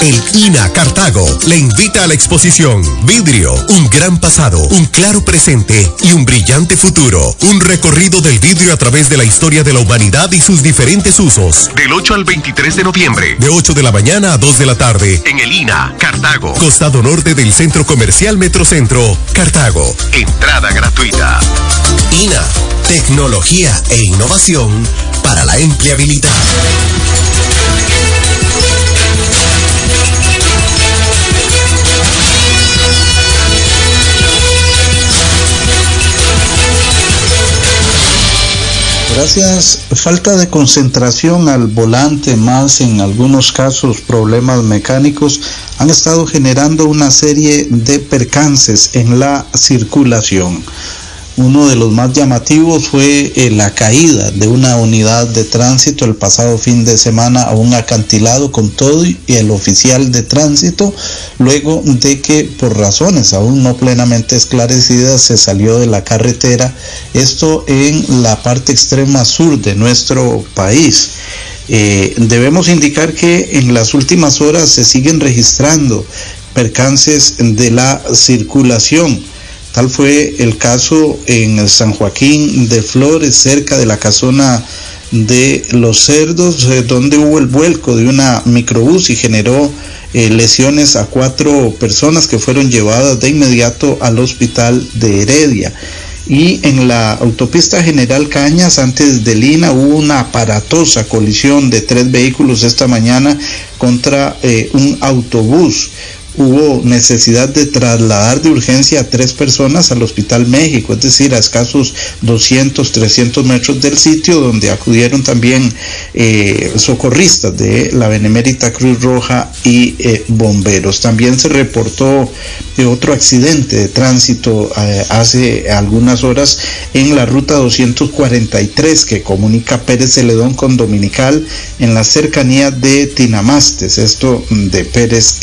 El INA Cartago le invita a la exposición Vidrio, un gran pasado, un claro presente y un brillante futuro. Un recorrido del vidrio a través de la historia de la humanidad y sus diferentes usos. Del 8 al 23 de noviembre. De 8 de la mañana a 2 de la tarde. En el INA Cartago. Costado norte del Centro Comercial Metrocentro, Cartago. Entrada gratuita. INA. Tecnología e innovación para la empleabilidad. Gracias. Falta de concentración al volante, más en algunos casos problemas mecánicos, han estado generando una serie de percances en la circulación. Uno de los más llamativos fue eh, la caída de una unidad de tránsito el pasado fin de semana a un acantilado con todo y el oficial de tránsito, luego de que por razones aún no plenamente esclarecidas se salió de la carretera, esto en la parte extrema sur de nuestro país. Eh, debemos indicar que en las últimas horas se siguen registrando percances de la circulación Tal fue el caso en San Joaquín de Flores, cerca de la casona de Los Cerdos, eh, donde hubo el vuelco de una microbús y generó eh, lesiones a cuatro personas que fueron llevadas de inmediato al hospital de Heredia. Y en la autopista General Cañas, antes de Lina, hubo una aparatosa colisión de tres vehículos esta mañana contra eh, un autobús hubo necesidad de trasladar de urgencia a tres personas al Hospital México, es decir, a escasos 200, 300 metros del sitio donde acudieron también eh, socorristas de la Benemérita Cruz Roja y eh, bomberos. También se reportó otro accidente de tránsito eh, hace algunas horas en la ruta 243 que comunica Pérez Celedón con Dominical en la cercanía de Tinamastes, esto de Pérez